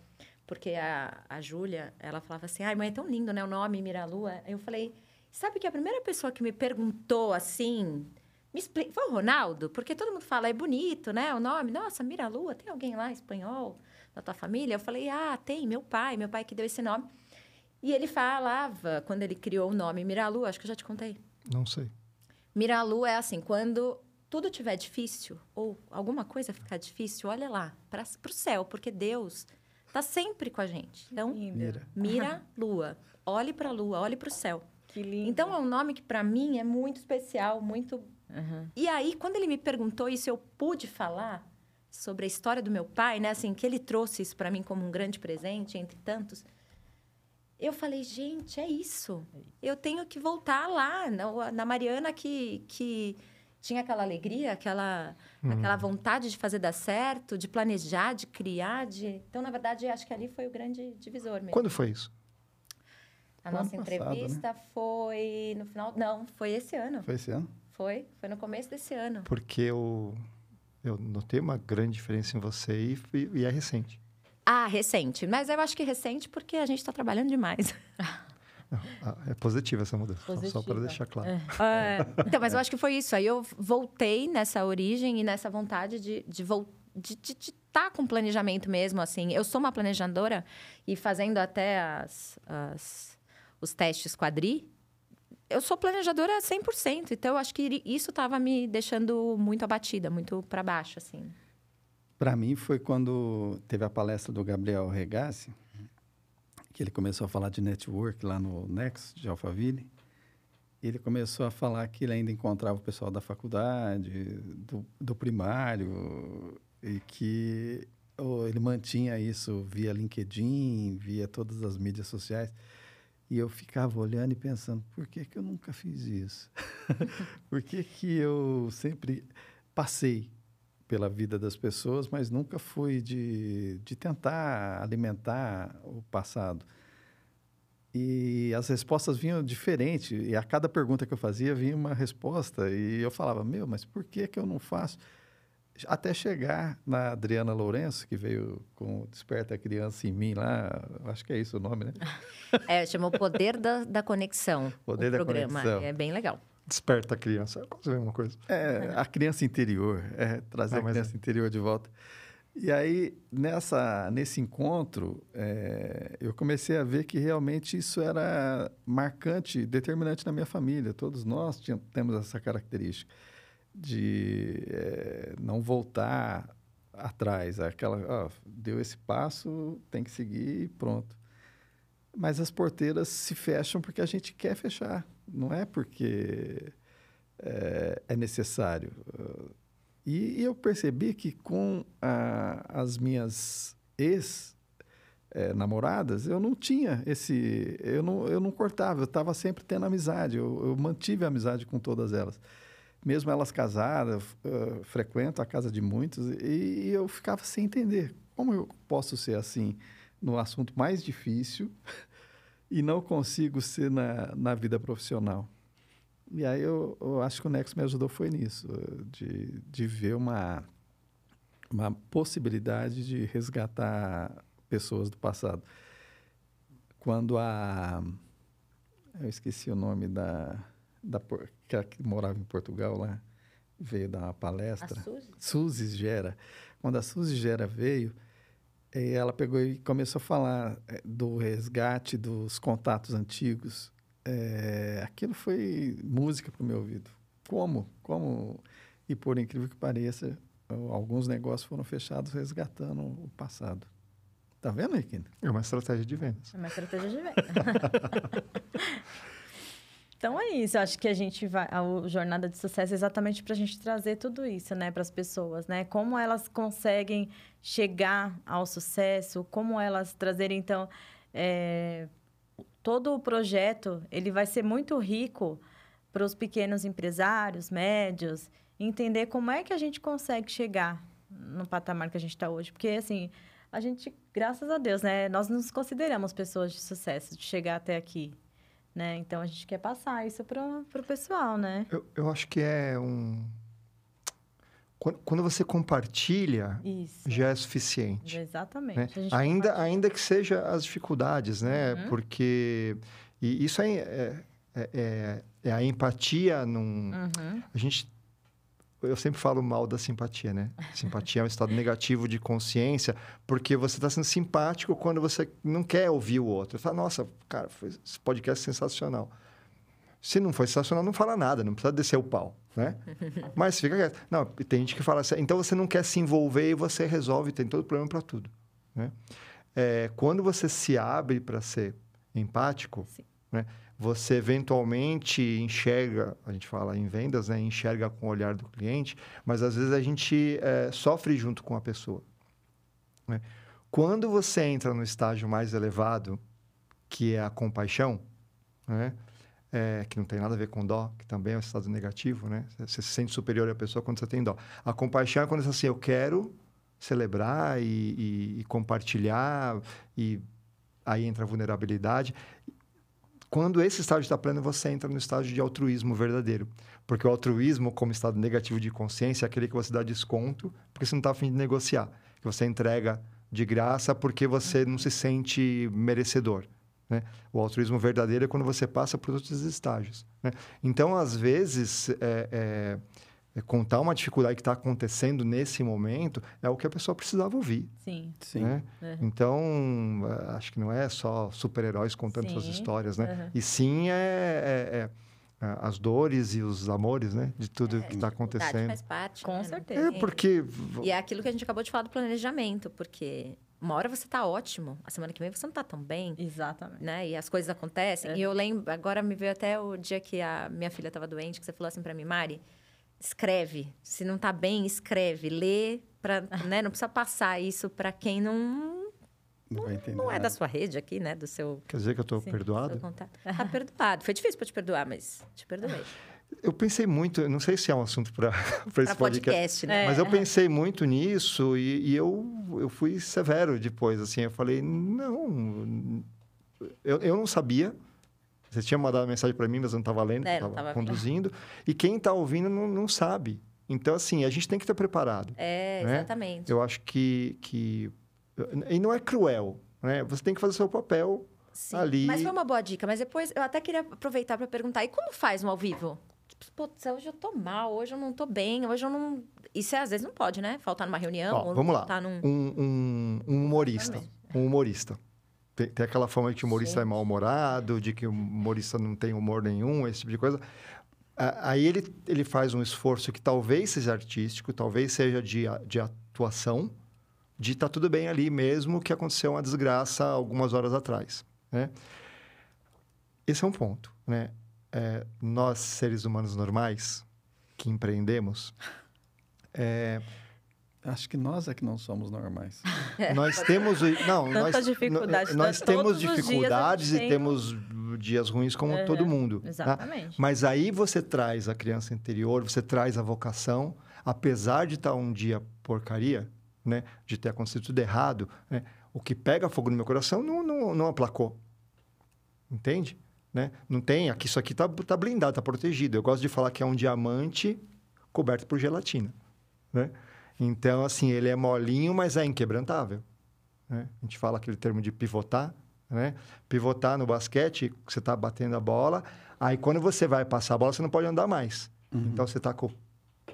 Porque a, a Júlia, ela falava assim... Ai, mãe, é tão lindo, né? O nome Miralua. Eu falei... Sabe que a primeira pessoa que me perguntou assim... Me explica... Foi o Ronaldo? Porque todo mundo fala, é bonito, né? O nome. Nossa, Miralua, tem alguém lá espanhol da tua família? Eu falei, ah, tem, meu pai. Meu pai que deu esse nome. E ele falava, quando ele criou o nome Miralu, acho que eu já te contei. Não sei. Miralu é assim, quando tudo tiver difícil, ou alguma coisa ficar difícil, olha lá, para o céu, porque Deus está sempre com a gente. Então, Mira. mira lua. Olhe para a lua, olhe para o céu. Que lindo. Então, é um nome que para mim é muito especial, muito... Uhum. E aí, quando ele me perguntou isso, eu pude falar sobre a história do meu pai, né? Assim, que ele trouxe isso para mim como um grande presente, entre tantos. Eu falei, gente, é isso. Eu tenho que voltar lá, na, na Mariana que, que tinha aquela alegria, aquela, aquela vontade de fazer dar certo, de planejar, de criar. De... Então, na verdade, acho que ali foi o grande divisor mesmo. Quando foi isso? A Foi nossa passado, né? entrevista foi no final... Não, foi esse ano. Foi esse ano? Foi, foi no começo desse ano. Porque eu, eu notei uma grande diferença em você e, e- e é recente. Ah, recente. Mas eu acho que recente porque a gente está trabalhando demais. Ah, é positiva essa mudança, só- só para Positiva. deixar claro. É. Então, mas eu acho que foi isso. Aí eu voltei nessa origem e nessa vontade de de vol- de de estar com planejamento mesmo, assim. Eu sou uma planejadora e fazendo até as, as- os testes quadri, eu sou planejadora 100%. Então, eu acho que isso estava me deixando muito abatida, muito para baixo, assim. Para mim foi quando teve a palestra do Gabriel Regassi, que ele começou a falar de network lá no Next de Alphaville. Ele começou a falar que ele ainda encontrava o pessoal da faculdade, do, do primário, e que oh, ele mantinha isso via LinkedIn, via todas as mídias sociais. E eu ficava olhando e pensando, por que, que eu nunca fiz isso? por que, que eu sempre passei pela vida das pessoas, mas nunca fui de, de tentar alimentar o passado. E as respostas vinham diferentes, e a cada pergunta que eu fazia vinha uma resposta, e eu falava, meu, mas por que, que eu não faço? Até chegar na Adriana Lourenço, que veio com Desperta a Criança em Mim lá, acho que é isso o nome, né? É, chama o Poder da, da Conexão. Poder o da programa. Conexão. É bem legal. Desperta a criança, é quase a mesma coisa. É, a criança interior, é, trazer Ah, a criança interior de volta. E aí, nessa, nesse encontro, é, eu comecei a ver que realmente isso era marcante, determinante na minha família. Todos nós tínhamos, temos essa característica de é, não voltar atrás. Aquela, ó, deu esse passo, tem que seguir e pronto. Mas as porteiras se fecham porque a gente quer fechar, não é porque é, é necessário. E, e eu percebi que com a- as minhas ex-namoradas, eu não tinha esse... Eu não, eu não cortava, eu estava sempre tendo amizade. Eu, eu mantive a amizade com todas elas. Mesmo elas casadas, uh, frequento a casa de muitos, e, e eu ficava sem entender. Como eu posso ser assim no assunto mais difícil e não consigo ser na, na vida profissional? E aí eu, eu acho que o Nexo me ajudou foi nisso, de, de ver uma, uma possibilidade de resgatar pessoas do passado. Quando a... Eu esqueci o nome da... da que, que morava em Portugal lá, veio dar uma A palestra. Suzy? Suzy Gera. Quando a Suzy Gera veio, eh, ela pegou e começou a falar eh, do resgate dos contatos antigos. Eh, aquilo foi música para o meu ouvido. Como? Como? E por incrível que pareça, al- alguns negócios foram fechados resgatando o passado. Tá vendo, Riquinho? É uma estratégia de vendas. É uma estratégia de venda. então é isso. Eu acho que a gente vai. A jornada de sucesso é exatamente para a gente trazer tudo isso, né, para as pessoas, né? Como elas conseguem chegar ao sucesso, como elas trazerem, então. é, todo o projeto ele vai ser muito rico para os pequenos empresários, médios, entender como é que a gente consegue chegar no patamar que a gente está hoje. Porque, assim, a gente, graças a Deus, né? Nós nos consideramos pessoas de sucesso, de chegar até aqui. Né? Então a gente quer passar isso para o pessoal, né? Eu, eu acho que é um. Quando, quando você compartilha, Isso. já é suficiente. Exatamente. né? Ainda, ainda que seja as dificuldades, né? Uhum. Porque e isso é, é, é- é, é a empatia num. Uhum. A gente. Eu sempre falo mal da simpatia, né? Simpatia é um estado negativo de consciência, porque você está sendo simpático quando você não quer ouvir o outro. Você fala, nossa, cara, foi, esse podcast é sensacional. Se não foi sensacional, não fala nada, não precisa descer o pau, né? Mas fica quieto. Não, tem gente que fala assim, então você não quer se envolver e você resolve, tem todo problema para tudo, né? É, quando você se abre para ser empático, Sim. né? Você eventualmente enxerga, a gente fala em vendas, né? Enxerga com o olhar do cliente, mas às vezes a gente é, sofre junto com a pessoa. né? Quando você entra no estágio mais elevado, que é a compaixão, né? É, que não tem nada a ver com dó, que também é um estado negativo, né? Você se sente superior à pessoa quando você tem dó. A compaixão é quando você assim, eu quero celebrar e, e- e compartilhar, e aí entra a vulnerabilidade. Quando esse estágio está pleno, você entra no estágio de altruísmo verdadeiro. Porque o altruísmo, como estado negativo de consciência, é aquele que você dá desconto porque você não está afim de negociar. Que você entrega de graça porque você não se sente merecedor. Né? O altruísmo verdadeiro é quando você passa por outros estágios. né? Então, às vezes, é, é, contar uma dificuldade que está acontecendo nesse momento é o que a pessoa precisava ouvir. Sim. Sim. É. Né? Então, eh, acho que não é só super-heróis contando suas Sim. histórias, né? Uhum. E sim é, é- é, ah, as dores e os amores, né? De tudo que está acontecendo. faz parte. Com né? certeza. É porque... E é aquilo que a gente acabou de falar do planejamento, porque uma hora você tá ótimo, a semana que vem você não tá tão bem, Exatamente. né? E as coisas acontecem. É. E eu lembro, agora me veio até o dia que a minha filha estava doente, que você falou assim para mim, Mari, escreve. Se não tá bem, escreve, lê, pra, né? Não precisa passar isso para quem não, Não vai entender. não é da sua rede aqui, né? Do seu, Quer dizer que eu estou Sim, perdoado? seu contato. Tá perdoado. Foi difícil para te perdoar, mas te perdoei. Eu pensei muito... Não sei se é um assunto para esse Para podcast. podcast, né? É. Mas eu pensei muito nisso e, e eu, eu fui severo depois, assim. Eu falei, não... Eu, eu não sabia. Você tinha mandado mensagem para mim, mas eu não estava lendo, É, estava tava- conduzindo. E quem está ouvindo não, não sabe. Então, assim, a gente tem que estar preparado. É, né? exatamente. Eu acho que, que... E não é cruel, né? Você tem que fazer o seu papel. Sim, ali- Mas foi uma boa dica. Mas depois eu até queria aproveitar para perguntar: e como faz um ao vivo? Tipo, putz, hoje eu tô mal, hoje eu não tô bem, hoje eu não. Isso é, às vezes não pode, né? Faltar numa reunião. Ó, ou vamos lá. Faltar num... Um, um, um humorista. Um humorista. Tem, tem aquela fama de que o humorista é Sim. mal-humorado, de que o humorista não tem humor nenhum, esse tipo de coisa. A- Aí ele, ele faz um esforço que talvez seja artístico, talvez seja de, de atuação, de estar tudo bem ali mesmo que aconteceu uma desgraça algumas horas atrás, né? Esse é um ponto, né? É, nós, seres humanos normais, que empreendemos, é, Acho que nós é que não somos normais. nós temos não Tanta nós, dificuldade, nós todos temos dificuldades e tem temos dias ruins como Uhum, todo mundo tá? Exatamente. mas aí você traz a criança interior você traz a vocação apesar de estar um dia porcaria né de ter acontecido tudo errado né? o que pega fogo no meu coração não, não, não aplacou entende né não tem aqui isso aqui tá, tá blindado tá protegido eu gosto de falar que é um diamante coberto por gelatina né então assim ele é molinho mas é inquebrantável né? A gente fala aquele termo de pivotar, né? Pivotar no basquete, você está batendo a bola, aí quando você vai passar a bola, você não pode andar mais. Então você está com o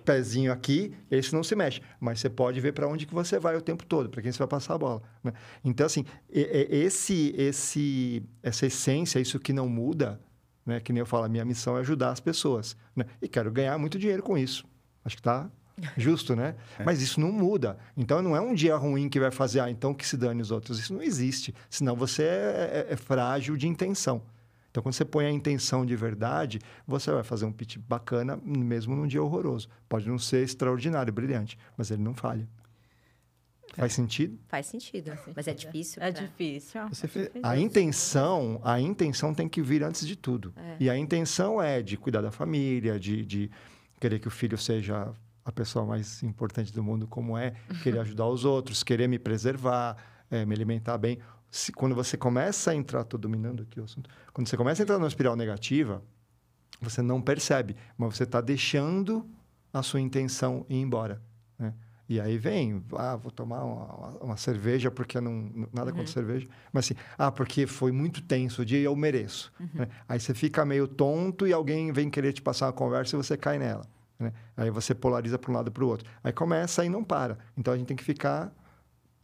pezinho aqui, esse não se mexe, mas você pode ver para onde que você vai o tempo todo, para quem você vai passar a bola. né? Então assim, esse, esse, essa essência, isso que não muda, né? Que nem eu falo, a minha missão é ajudar as pessoas, né? E quero ganhar muito dinheiro com isso. Acho que tá justo, né? Mas isso não muda. Então não é um dia ruim que vai fazer, ah, então que se dane os outros. Isso não existe. Senão você é, é- é frágil de intenção. Então, quando você põe a intenção de verdade, você vai fazer um pitch bacana, mesmo num dia horroroso. Pode não ser extraordinário, brilhante, mas ele não falha. Faz sentido? Faz sentido. Mas é difícil. É pra- difícil. Você fez- A intenção, a intenção tem que vir antes de tudo. E a intenção é de cuidar da família, de, de querer que o filho seja a pessoa mais importante do mundo como é, querer ajudar os outros, querer me preservar, eh, me alimentar bem. se, quando você começa a entrar, estou dominando aqui o assunto, quando você começa a entrar numa espiral negativa, você não percebe, mas você está deixando a sua intenção ir embora. Né? E aí vem, ah, vou tomar uma, uma cerveja porque não nada uhum. contra cerveja, mas assim, ah, porque foi muito tenso o dia e eu mereço. Uhum. Né? Aí você fica meio tonto e alguém vem querer te passar uma conversa e você cai nela. Né? Aí você polariza para um lado para o outro. Aí começa e não para. Então a gente tem que ficar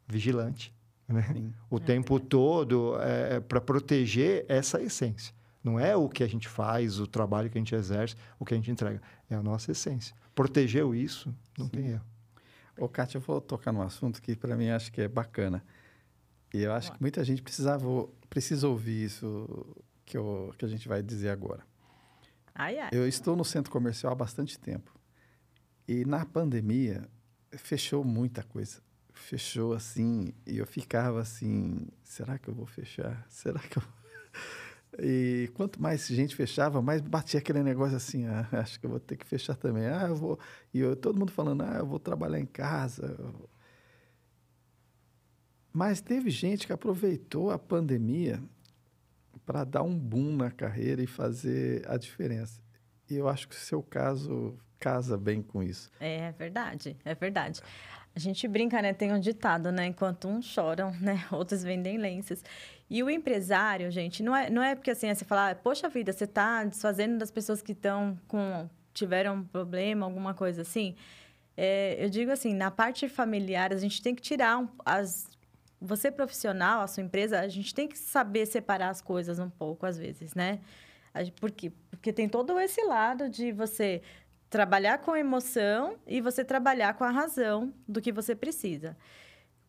vigilante, né? O é tempo verdade. todo é, é para proteger essa essência. Não é o que a gente faz, o trabalho que a gente exerce, o que a gente entrega. É a nossa essência. Protegeu isso, não Sim. tem erro. Ô, Kátia, eu vou tocar num assunto que para mim acho que é bacana. E eu acho que muita gente precisava, precisa ouvir isso que, eu, que a gente vai dizer agora. Ai, ai. Eu estou no centro comercial há bastante tempo. E na pandemia, fechou muita coisa fechou assim, e eu ficava assim, será que eu vou fechar? Será que eu... E quanto mais gente fechava, mais batia aquele negócio assim, ah, acho que eu vou ter que fechar também. Ah, eu vou... E eu, todo mundo falando, ah, eu vou trabalhar em casa. Mas teve gente que aproveitou a pandemia para dar um boom na carreira e fazer a diferença. E eu acho que o seu caso casa bem com isso. É verdade, é verdade. A gente brinca, né? Tem um ditado, né? Enquanto uns choram, né? Outros vendem lenças. E o empresário, gente, não é, não é porque assim, você fala, ah, poxa vida, você está desfazendo das pessoas que estão com... tiveram um problema, alguma coisa assim. É, eu digo assim, na parte familiar, a gente tem que tirar um, as... Você profissional, a sua empresa, a gente tem que saber separar as coisas um pouco, às vezes, né? Por quê? Porque tem todo esse lado de você trabalhar com emoção e você trabalhar com a razão do que você precisa.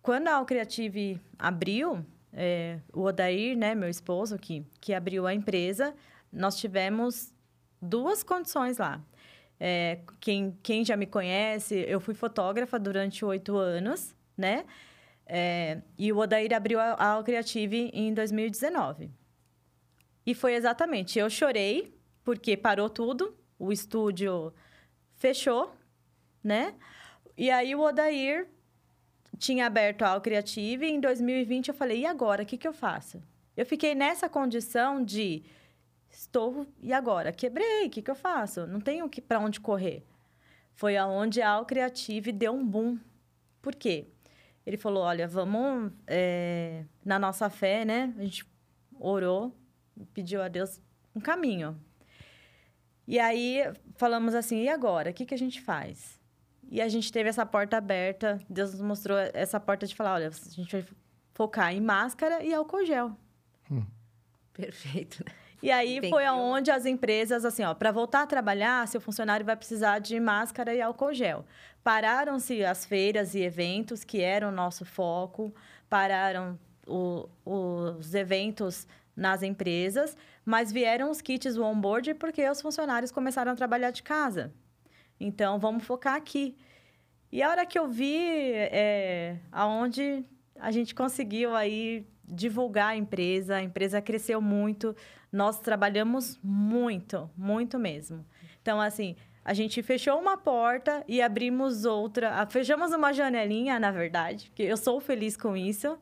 Quando a Alcreative abriu, é, o Odair, né, meu esposo, que, que abriu a empresa, nós tivemos duas condições lá. É, quem, quem já me conhece, eu fui fotógrafa durante oito anos, né? É, e o Odair abriu a, a Alcreative em 2019. E foi exatamente, eu chorei, porque parou tudo, o estúdio fechou, né? E aí o Odair tinha aberto a Alcriative e em 2020 eu falei, e agora, o que, que eu faço? Eu fiquei nessa condição de, estou, e agora? Quebrei, o que, que eu faço? Não tenho para onde correr. Foi aonde a Alcriative deu um boom. Por quê? Ele falou, olha, vamos, é, na nossa fé, né? A gente orou, pediu a Deus um caminho. E aí falamos assim: e agora? O que, que a gente faz? E a gente teve essa porta aberta. Deus nos mostrou essa porta de falar: olha, a gente vai focar em máscara e álcool gel. Hum. Perfeito. E aí Entendeu? foi aonde as empresas, assim, ó, para voltar a trabalhar, seu funcionário vai precisar de máscara e álcool gel. Pararam-se as feiras e eventos, que eram o nosso foco, pararam o, os eventos nas empresas, mas vieram os kits do onboard porque os funcionários começaram a trabalhar de casa. Então, vamos focar aqui. E a hora que eu vi é, aonde a gente conseguiu aí divulgar a empresa, a empresa cresceu muito, nós trabalhamos muito, muito mesmo. Então, assim, a gente fechou uma porta e abrimos outra, fechamos uma janelinha, na verdade, que eu sou feliz com isso,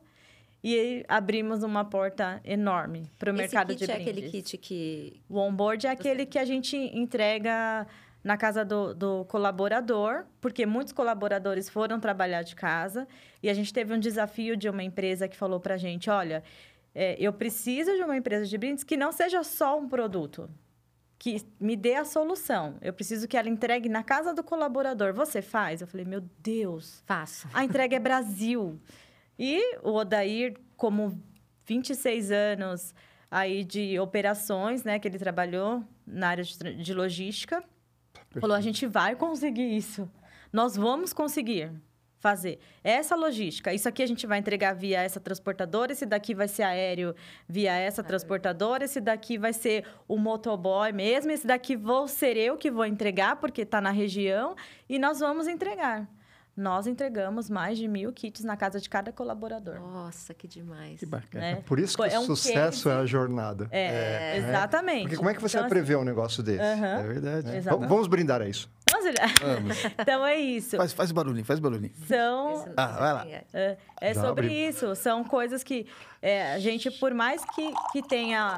e abrimos uma porta enorme para o mercado de brindes. Esse kit é aquele kit que... O onboard é aquele que a gente entrega na casa do, do, colaborador, porque muitos colaboradores foram trabalhar de casa. E a gente teve um desafio de uma empresa que falou para a gente, olha, é, eu preciso de uma empresa de brindes que não seja só um produto, que me dê a solução. Eu preciso que ela entregue na casa do colaborador. Você faz? Eu falei, meu Deus. Faço. A entrega é Brasil. E o Odair, como 26 anos aí de operações, né, que ele trabalhou na área de, de logística. Falou: a gente vai conseguir isso. Nós vamos conseguir fazer essa logística. Isso aqui a gente vai entregar via essa transportadora, esse daqui vai ser aéreo via essa transportadora, esse daqui vai ser o motoboy mesmo, esse daqui vou ser eu que vou entregar porque está na região e nós vamos entregar nós entregamos mais de mil kits na casa de cada colaborador. Nossa, que demais. Que bacana. Né? Por isso que é o um sucesso case... é a jornada. É, é, exatamente. Porque como é que você então, vai prever assim... um negócio desse? É verdade. É. Vamos brindar a isso. Vamos Vamos. Então é isso. Faz, faz barulhinho, faz barulhinho. São Ah, vai lá. é. É, é sobre abri. isso. São coisas que é, a gente, por mais que, que tenha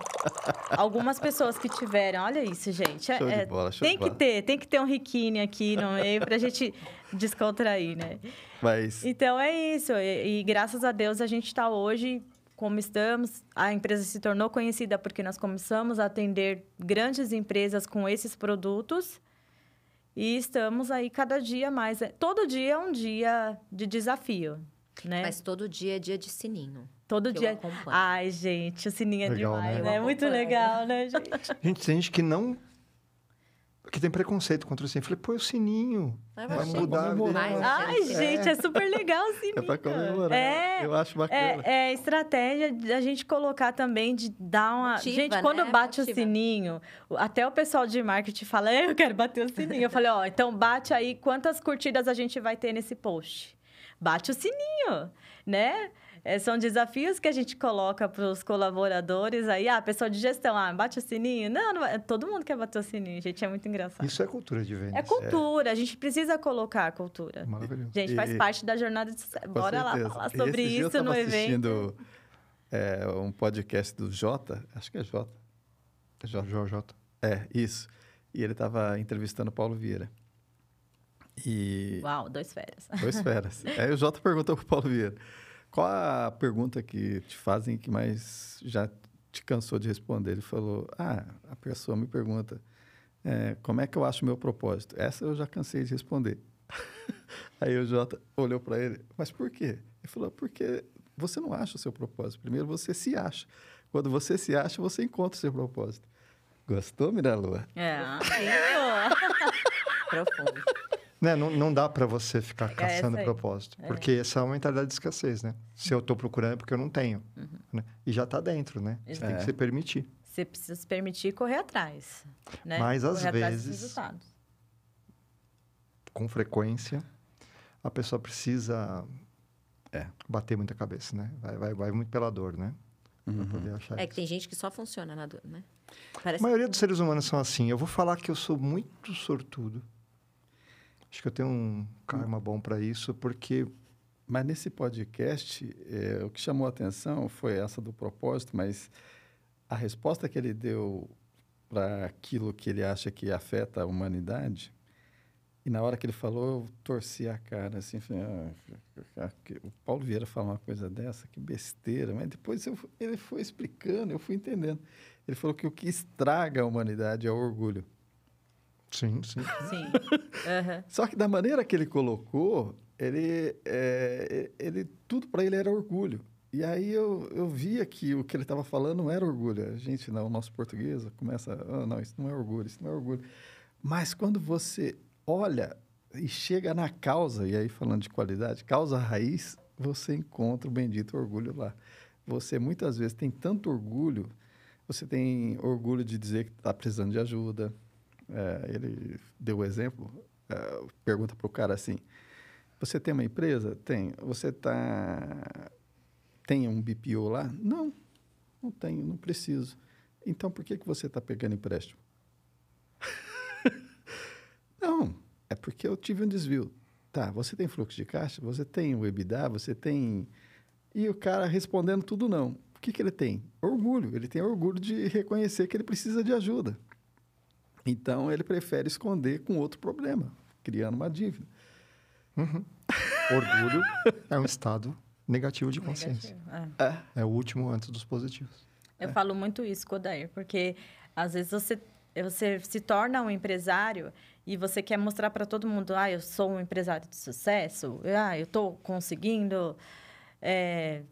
algumas pessoas que tiveram, olha isso, gente. é- bola, show tem de que bola. ter, tem que ter um riquine aqui no meio pra gente descontrair, né? Mas Então é isso. E, e graças a Deus a gente está hoje como estamos. A empresa se tornou conhecida porque nós começamos a atender grandes empresas com esses produtos. E estamos aí cada dia mais. Todo dia é um dia de desafio, né? Mas todo dia é dia de sininho. Todo dia. Ai, gente, o sininho é Legal, demais, né? né? É Eu muito legal, né, gente? Gente, tem gente que não. Que tem preconceito contra o sininho. Eu falei, põe o sininho. Mas Vai mudar a vida. demais, Ai, gente. gente, é super legal o sininho. é pra comemorar. É, Eu acho bacana. É, é estratégia da gente colocar também, de dar uma. Motiva, gente, quando né? bate o sininho, até o pessoal de marketing fala, "É, eu quero bater o sininho. Eu falei, ó, então bate aí quantas curtidas a gente vai ter nesse post. Bate o sininho, né? É, são desafios que a gente coloca para os colaboradores aí. Ah, a pessoa de gestão, ah, bate o sininho. Não, não todo mundo quer bater o sininho, gente. É muito engraçado. Isso é cultura de vendas. É cultura, a gente precisa colocar a cultura. Maravilhoso. Gente, faz E- parte da jornada de Bora lá falar sobre esse dia eu isso no tava evento. assistindo é, um podcast do Jota, acho que é Jota. É Jota. É, isso. E ele estava entrevistando o Paulo Vieira. E Uau, dois férias. dois feras. Aí o Jota perguntou pro Paulo Vieira: qual a pergunta que te fazem que mais já te cansou de responder? Ele falou: Ah, a pessoa me pergunta é, como é que eu acho o meu propósito? Essa eu já cansei de responder. Aí o Jota olhou para ele: Mas por quê? Ele falou: Porque você não acha o seu propósito. Primeiro você se acha. Quando você se acha, você encontra o seu propósito. Gostou, Miralua? É. Profundo. Né, não, não dá para você ficar caçando essa aí. propósito. Porque essa é uma mentalidade de escassez, né? Se eu estou procurando é porque eu não tenho. né? E já está dentro, né? Você tem É. que se permitir. Você precisa se permitir correr atrás. Né? Mas, às correr atrás dos vezes- resultados. Com frequência, a pessoa precisa É. bater muita cabeça, né? Vai, vai, vai muito pela dor, né? Pra poder achar É isso. que tem gente que só funciona na dor, né? A Parece maioria dos seres humanos são assim. Eu vou falar que eu sou muito sortudo. Acho que eu tenho um karma bom para isso, porque Mas nesse podcast, eh, o que chamou a atenção foi essa do propósito, mas a resposta que ele deu para aquilo que ele acha que afeta a humanidade, e na hora que ele falou, eu torci a cara, assim, falei, ah, o Paulo Vieira fala uma coisa dessa, que besteira, mas depois eu- ele foi explicando, eu fui entendendo. Ele falou que o que estraga a humanidade é o orgulho. Sim, sim. Sim. Aham. Só que da maneira que ele colocou, ele, é, ele tudo para ele era orgulho. E aí eu, eu via que o que ele estava falando não era orgulho. A gente, não, o nosso português começa, ah, não, isso não é orgulho, isso não é orgulho. Mas quando você olha e chega na causa, e aí falando de qualidade, causa raiz, você encontra o bendito orgulho lá. Você muitas vezes tem tanto orgulho, você tem orgulho de dizer que está precisando de ajuda. É, ele deu o exemplo, é, pergunta para o cara assim: Você tem uma empresa? Tem. Você tá tem um BPO lá? Não, não tenho, não preciso. Então por que, que você está pegando empréstimo? não, é porque eu tive um desvio. Tá, você tem fluxo de caixa? Você tem o EBITDA? Você tem. E o cara respondendo tudo não. O que, que ele tem? Orgulho. Ele tem orgulho de reconhecer que ele precisa de ajuda. Então ele prefere esconder com outro problema, criando uma dívida. Orgulho é um estado negativo de consciência. Negativo, é. É o último antes dos positivos. Eu falo muito isso, Kodair, porque às vezes você, você se torna um empresário e você quer mostrar para todo mundo, ah, eu sou um empresário de sucesso, ah, eu estou conseguindo é,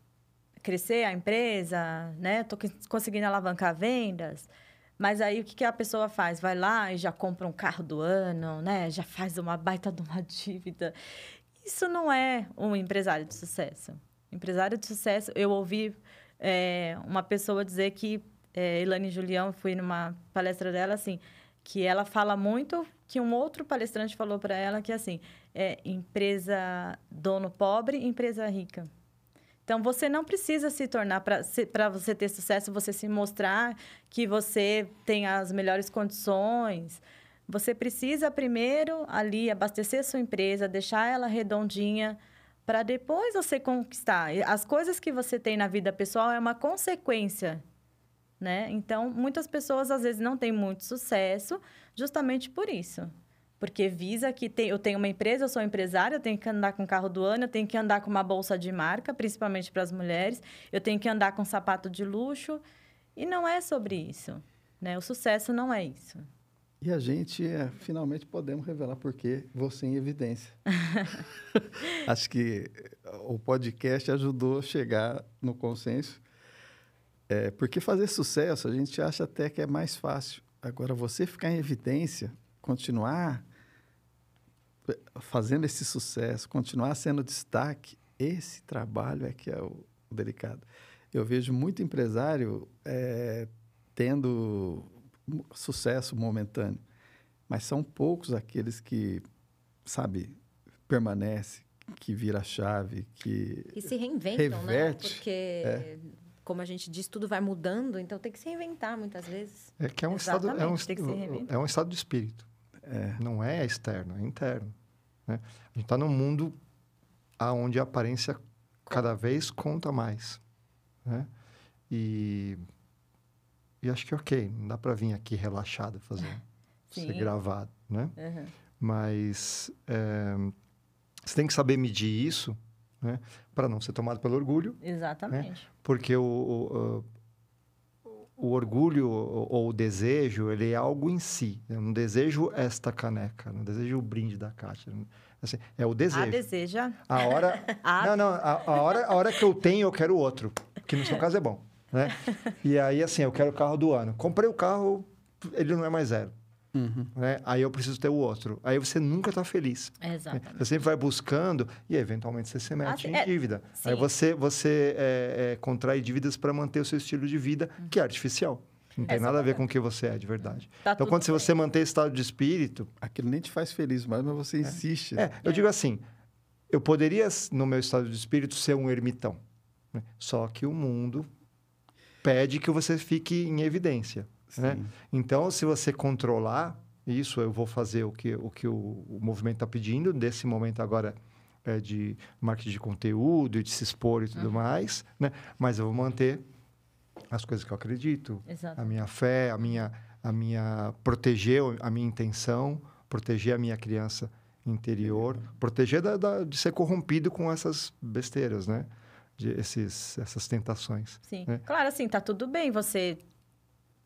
crescer a empresa, né? Estou conseguindo alavancar vendas. Mas aí o que, que a pessoa faz? Vai lá e já compra um carro do ano, né? Já faz uma baita de uma dívida. Isso não é um empresário de sucesso. Empresário de sucesso, eu ouvi é, uma pessoa dizer que, é, Elane Julião, fui numa palestra dela, assim, que ela fala muito que um outro palestrante falou para ela que, assim, é empresa dono pobre, empresa rica. Então, você não precisa se tornar, para você ter sucesso, você se mostrar que você tem as melhores condições. Você precisa primeiro ali abastecer sua empresa, deixar ela redondinha, para depois você conquistar. As coisas que você tem na vida pessoal é uma consequência, né? Então, muitas pessoas às vezes não têm muito sucesso justamente por isso. Porque visa que tem, eu tenho uma empresa, eu sou empresária, eu tenho que andar com carro do ano, eu tenho que andar com uma bolsa de marca, principalmente para as mulheres, eu tenho que andar com sapato de luxo. E não é sobre isso. Né? O sucesso não é isso. E a gente é, finalmente podemos revelar porque você em evidência. Acho que o podcast ajudou a chegar no consenso. É, porque fazer sucesso a gente acha até que é mais fácil. Agora, você ficar em evidência, continuar fazendo esse sucesso, continuar sendo destaque, esse trabalho é que é o, o delicado. Eu vejo muito empresário é, tendo sucesso momentâneo. Mas são poucos aqueles que, sabe, permanece, que vira chave, que e se reinventam, né? reverte, né? Porque é. como a gente diz, tudo vai mudando, então tem que se reinventar muitas vezes. É que é um estado, é um, é um estado de espírito. É. Não é externo, é interno. Né? A gente está num mundo aonde a aparência cada vez conta mais, né? E e acho que ok, não dá para vir aqui relaxado fazer, ser gravado, né? Uhum. Mas é, você tem que saber medir isso, né? Para não ser tomado pelo orgulho. Né? Exatamente. Né? Porque o, o, o, orgulho ou o desejo, ele é algo em si. Eu não desejo esta caneca, não desejo o brinde da Kátia. Assim, é o desejo. A deseja. A hora... a... Não, não. A, a, hora, a hora que eu tenho, eu quero outro. Que no seu caso é bom né? e aí, assim, eu quero o carro do ano. Comprei o carro, ele não é mais zero. Uhum. Né? Aí eu preciso ter o outro. Aí você nunca está feliz. Exatamente. Você sempre vai buscando e eventualmente você se mete ah, em é, dívida. Sim. Aí você, você é, é, contrai dívidas para manter o seu estilo de vida, uhum. que é artificial. Não tem nada a ver com o que você é de verdade. Tá então, quando você manter esse estado de espírito. Aquilo nem te faz feliz mais, mas você é. insiste. É, eu digo assim: eu poderia, no meu estado de espírito, ser um ermitão. Né? Só que o mundo pede que você fique em evidência. Né? Então, se você controlar isso, eu vou fazer o que o, que o, o movimento está pedindo, nesse momento agora é de marketing de conteúdo, de se expor e tudo uhum. mais, né? mas eu vou manter as coisas que eu acredito, Exato. a minha fé, a minha, a minha proteger a minha intenção, proteger a minha criança interior, proteger da, da, de ser corrompido com essas besteiras, né? de esses, essas tentações. Sim. Né? Claro, assim, tá tudo bem você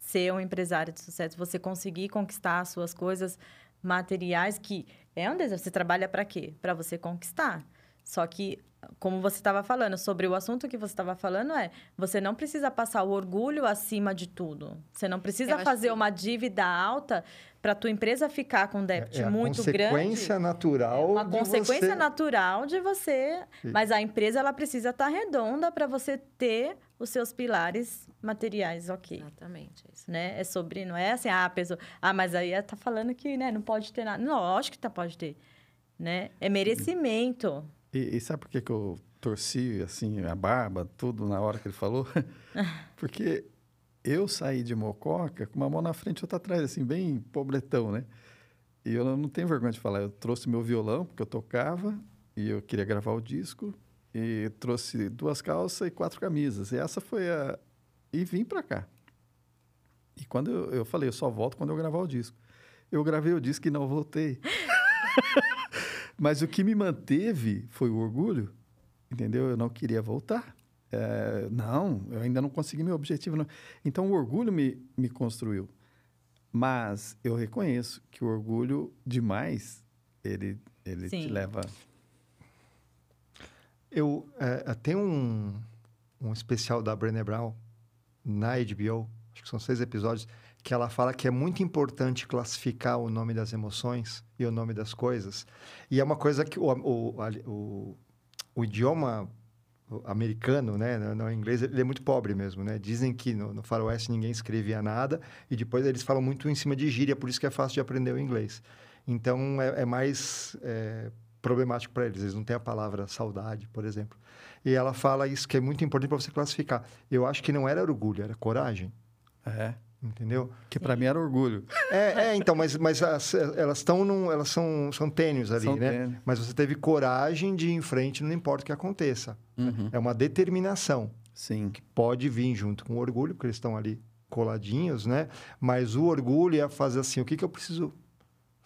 ser um empresário de sucesso, você conseguir conquistar as suas coisas materiais, que é um desejo. Você trabalha para quê? Para você conquistar. Só que, como você estava falando, sobre o assunto que você estava falando, é você não precisa passar o orgulho acima de tudo. Você não precisa fazer que... uma dívida alta para tua empresa ficar com déficit é, é muito grande. consequência natural. É uma consequência você... natural de você. Mas a empresa ela precisa estar tá redonda para você ter os seus pilares materiais, ok. Exatamente. É isso. Né? É sobre, não é assim, ah, a pessoa. Ah, mas aí tá falando que né, não pode ter nada. Não, lógico que tá, pode ter. Né? É merecimento. E, e sabe por que, que eu torci assim, a barba, tudo na hora que ele falou? Porque eu saí de Mococa com uma mão na frente e outra atrás, assim, bem pobretão, né? E eu não tenho vergonha de falar. Eu trouxe meu violão, porque eu tocava, e eu queria gravar o disco, e trouxe duas calças e quatro camisas. E essa foi a. E vim para cá. E quando eu, eu falei, eu só volto quando eu gravar o disco. Eu gravei o disco e não voltei. Mas o que me manteve foi o orgulho, entendeu? Eu não queria voltar. É, não, eu ainda não consegui meu objetivo. Não. Então, o orgulho me, me construiu. Mas eu reconheço que o orgulho demais, ele, ele te leva... Eu, é, tem um, um especial da Brené Brown na HBO, acho que são seis episódios, que ela fala que é muito importante classificar o nome das emoções e o nome das coisas. E é uma coisa que o, o, o, o idioma americano, né, no, inglês, ele é muito pobre mesmo, né? Dizem que no, no faroeste ninguém escrevia nada e depois eles falam muito em cima de gíria, por isso que é fácil de aprender o inglês. Então, é, é mais é, problemático para eles. Eles não têm a palavra saudade, por exemplo. E ela fala isso que é muito importante para você classificar. Eu acho que não era orgulho, era coragem. É. Entendeu? Que para mim era orgulho. É, é, então, mas, mas as- elas estão num, elas são, são tênues ali, São né? tênues. Mas você teve coragem de ir em frente, não importa o que aconteça. Uhum. É uma determinação. Sim. Pode vir junto com o orgulho, porque eles estão ali coladinhos, né? Mas o orgulho é fazer assim, o que, que eu preciso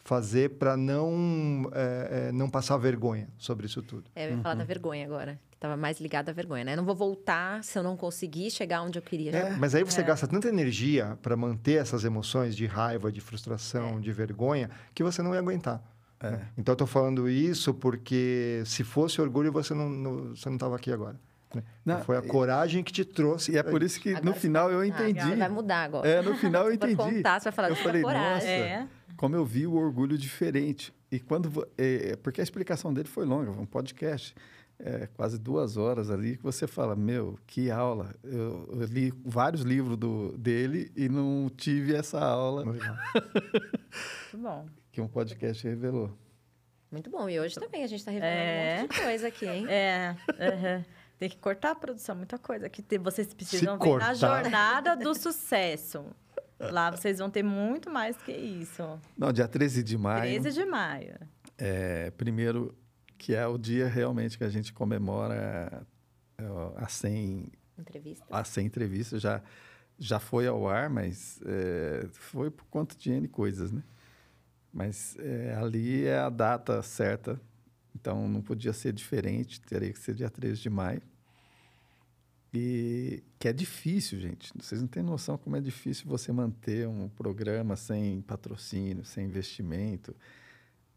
fazer para não, é, é, não passar vergonha sobre isso tudo? É, eu ia falar da vergonha agora, que estava mais ligada à vergonha, né? Não vou voltar se eu não conseguir chegar onde eu queria. É. Mas aí você gasta tanta energia para manter essas emoções de raiva, de frustração, de vergonha, que você não ia aguentar. É. Então, eu estou falando isso porque se fosse orgulho, você não não- você não estava aqui agora. né? Não, Foi a coragem que te trouxe. E é por isso que no Agora final eu Ah, entendi. vai mudar agora. É, no final eu entendi. contar, você vai falar, eu "Tive falei, coragem." nossa, É. como eu vi o orgulho diferente. E quando... vo- é, porque a explicação dele foi longa, foi um podcast. É, quase duas horas ali, que você fala, meu, que aula. Eu, eu li vários livros do, dele e não tive essa aula. Muito bom. que um podcast revelou. Muito bom. E hoje também a gente está revelando É. um monte de coisa aqui, hein? É, aham. tem que cortar a produção, muita coisa. Que vocês precisam ver cortar. na jornada do sucesso. Lá vocês vão ter muito mais que isso. Não, dia 13 de maio. 13 de maio. É, primeiro, que é o dia realmente que a gente comemora é, a 100, Entrevista. a 100 entrevistas. Já, já foi ao ar, mas é, foi por conta de N coisas, né? Mas é, ali é a data certa, então não podia ser diferente, teria que ser dia 13 de maio. E que é difícil, gente. Vocês não têm noção como é difícil você manter um programa sem patrocínio, sem investimento.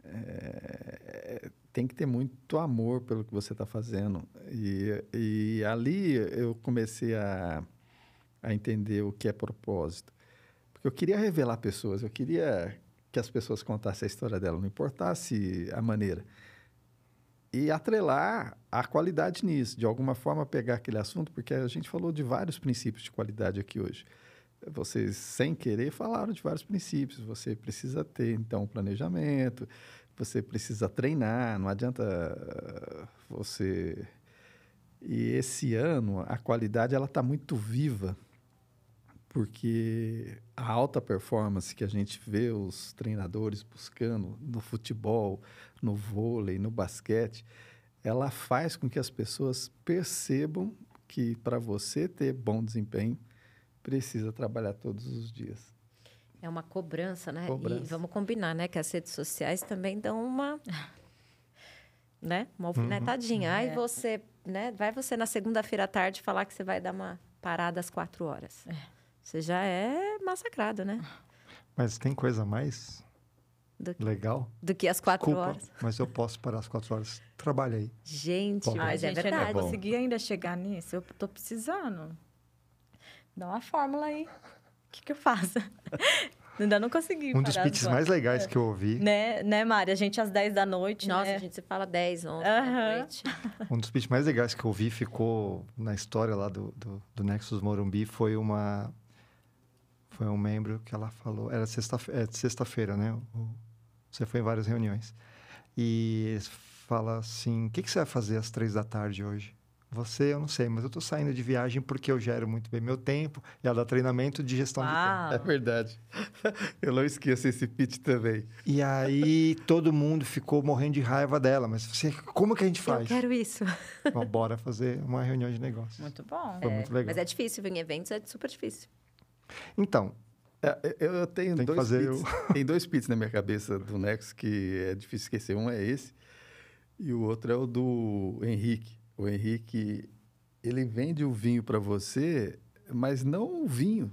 É, tem que ter muito amor pelo que você está fazendo. E, e ali eu comecei a, a entender o que é propósito. Porque eu queria revelar pessoas, eu queria que as pessoas contassem a história dela, não importasse a maneira. E atrelar a qualidade nisso, de alguma forma pegar aquele assunto, porque a gente falou de vários princípios de qualidade aqui hoje. Vocês, sem querer, falaram de vários princípios. Você precisa ter, então, um planejamento, você precisa treinar, não adianta ah, você... E esse ano, a qualidade ela está muito viva, porque a alta performance que a gente vê os treinadores buscando no futebol, no vôlei, no basquete, ela faz com que as pessoas percebam que para você ter bom desempenho, precisa trabalhar todos os dias. É uma cobrança, né? Cobrança. E vamos combinar, né? Que as redes sociais também dão uma... Né? Uma alfinetadinha. Aí É. você, né? Vai você na segunda-feira à tarde falar que você vai dar uma parada às quatro horas. Você já é massacrado, né? Mas tem coisa mais Do, legal? do que às quatro Desculpa, horas. mas eu posso parar às quatro horas. Trabalha aí. Gente, Pode. mas Ai, é gente, eu verdade. não consegui ainda chegar nisso. Eu tô precisando. Dá uma fórmula aí. O que, que eu faço? ainda não consegui. Um dos horas. mais legais que eu ouvi, Né, né, Mari? A gente às 10 da noite, Nossa, né? a gente se fala 10, 11 Aham. da noite. um dos pitches mais legais que eu ouvi ficou na história lá do, do, do Nexus Morumbi foi uma foi um membro que ela falou era sexta é, sexta-feira né O- você foi em várias reuniões e eles fala assim o que, que você vai fazer às três da tarde hoje você eu não sei mas eu tô saindo de viagem porque eu gero muito bem meu tempo e ela dá treinamento de gestão de tempo Uau. É verdade. Eu não esqueço esse pitch também. E aí todo mundo ficou morrendo de raiva dela. Mas você, como que a gente Eu faz? quero isso. Bom, bora fazer uma reunião de negócios. Muito bom. Foi muito legal. Mas é difícil, em eventos é super difícil. Então, É, eu eu tenho Tem que dois fazer pits, tem dois pits na minha cabeça do Nexo que é difícil esquecer. Um é esse e o outro é o do Henrique. O Henrique, ele vende o vinho para você, mas não o vinho.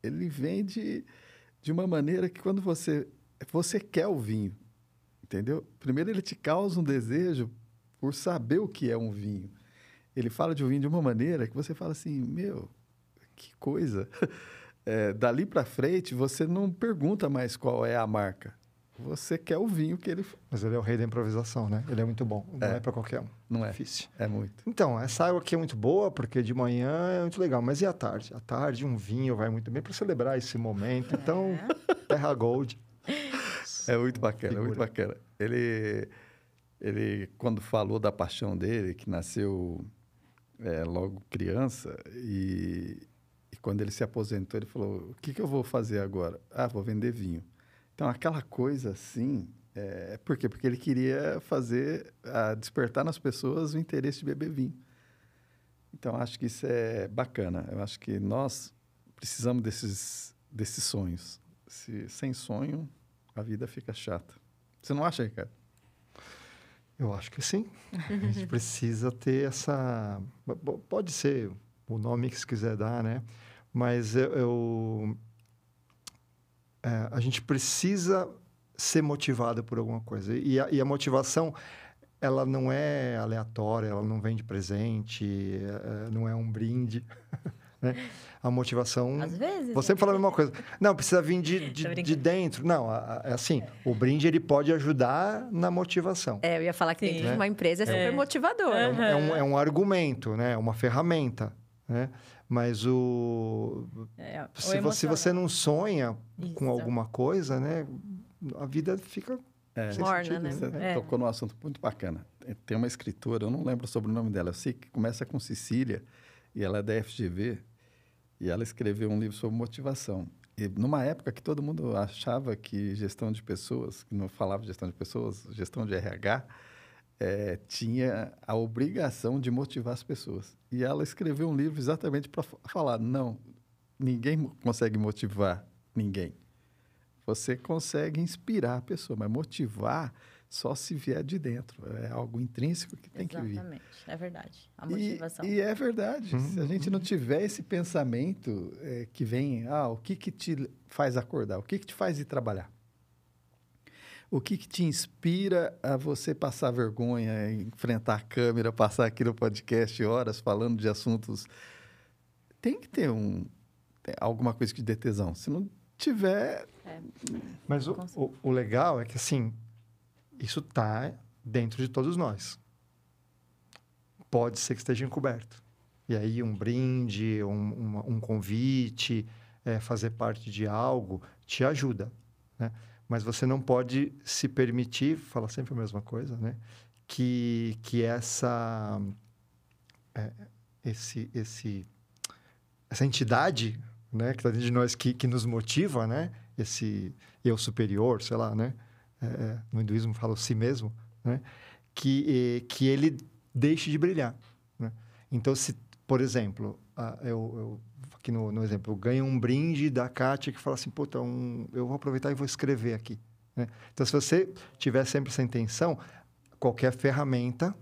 Ele vende de uma maneira que quando você você quer o vinho, entendeu? Primeiro ele te causa um desejo por saber o que é um vinho. Ele fala de um vinho de uma maneira que você fala assim, meu, que coisa. É, dali para frente, você não pergunta mais qual é a marca. Você quer o vinho que ele... mas ele é o rei da improvisação, né? Ele é muito bom. Não é, É. pra qualquer um. Não é, Difícil. é muito. Então, essa água aqui é muito boa, porque de manhã é muito legal. Mas e à tarde? À tarde, um vinho vai muito bem para celebrar esse momento. Então, Terra Gold. É muito bacana, é muito bacana. Ele, ele, quando falou da paixão dele, que nasceu é, logo criança, e, e quando ele se aposentou, ele falou: o que, que eu vou fazer agora? Ah, vou vender vinho. Então, aquela coisa assim. É, por quê? Porque ele queria fazer, a, despertar nas pessoas o interesse de beber vinho. Então, acho que isso é bacana. Eu acho que nós precisamos desses, desses sonhos. Se, sem sonho, a vida fica chata. Você não acha, Ricardo? Eu acho que sim. A gente precisa ter essa. Pode ser o nome que se quiser dar, né? Mas eu. eu é, a gente precisa ser motivado por alguma coisa. E a, e a, motivação, ela não é aleatória, ela não vem de presente, é, não é um brinde. Né? A motivação. Às vezes. Você né? fala a mesma coisa. Não, precisa vir de, de, de dentro. Não, é assim, o brinde ele pode ajudar na motivação. É, eu ia falar que Sim. dentro de uma empresa é super é. motivador. É, é, um, é um argumento, né? uma ferramenta. Né? Mas o. É, se, você, se você não sonha Isso. com alguma coisa, né? A vida fica. É, Morna, né? Você é. tocou num assunto muito bacana. Tem uma escritora, eu não lembro sobre o nome dela, eu sei que começa com Cecília, e ela é da FGV, e ela escreveu um livro sobre motivação. E numa época que todo mundo achava que gestão de pessoas, que não falava de gestão de pessoas, gestão de RH, é, tinha a obrigação de motivar as pessoas. E ela escreveu um livro exatamente para falar: não, ninguém consegue motivar ninguém. Você consegue inspirar a pessoa, mas motivar só se vier de dentro. É algo intrínseco que tem Exatamente. que vir. Exatamente, é verdade. A motivação. E, e é verdade. Uhum. Se a gente não tiver esse pensamento é, que vem, ah, o que, que te faz acordar? O que, que te faz ir trabalhar? O que, que te inspira a você passar vergonha, enfrentar a câmera, passar aqui no podcast horas falando de assuntos? Tem que ter um, alguma coisa que dê tesão. Se não tiver. É. Mas o, o, o legal é que, assim, isso está dentro de todos nós. Pode ser que esteja encoberto. E aí, um brinde, um, um convite, é, fazer parte de algo, te ajuda. Né? Mas você não pode se permitir, falar sempre a mesma coisa, né? que, que essa, é, esse, esse, essa entidade né? que está dentro de nós, que, que nos motiva, né? esse eu superior, sei lá, né? É, é, no hinduísmo fala si mesmo, né? que, que ele deixe de brilhar. Né? Então, se, por exemplo, eu, eu aqui no, no, exemplo, eu ganho um brinde da Kátia que fala assim, puta, um, eu vou aproveitar e vou escrever aqui. Né? Então, se você tiver sempre essa intenção, qualquer ferramenta,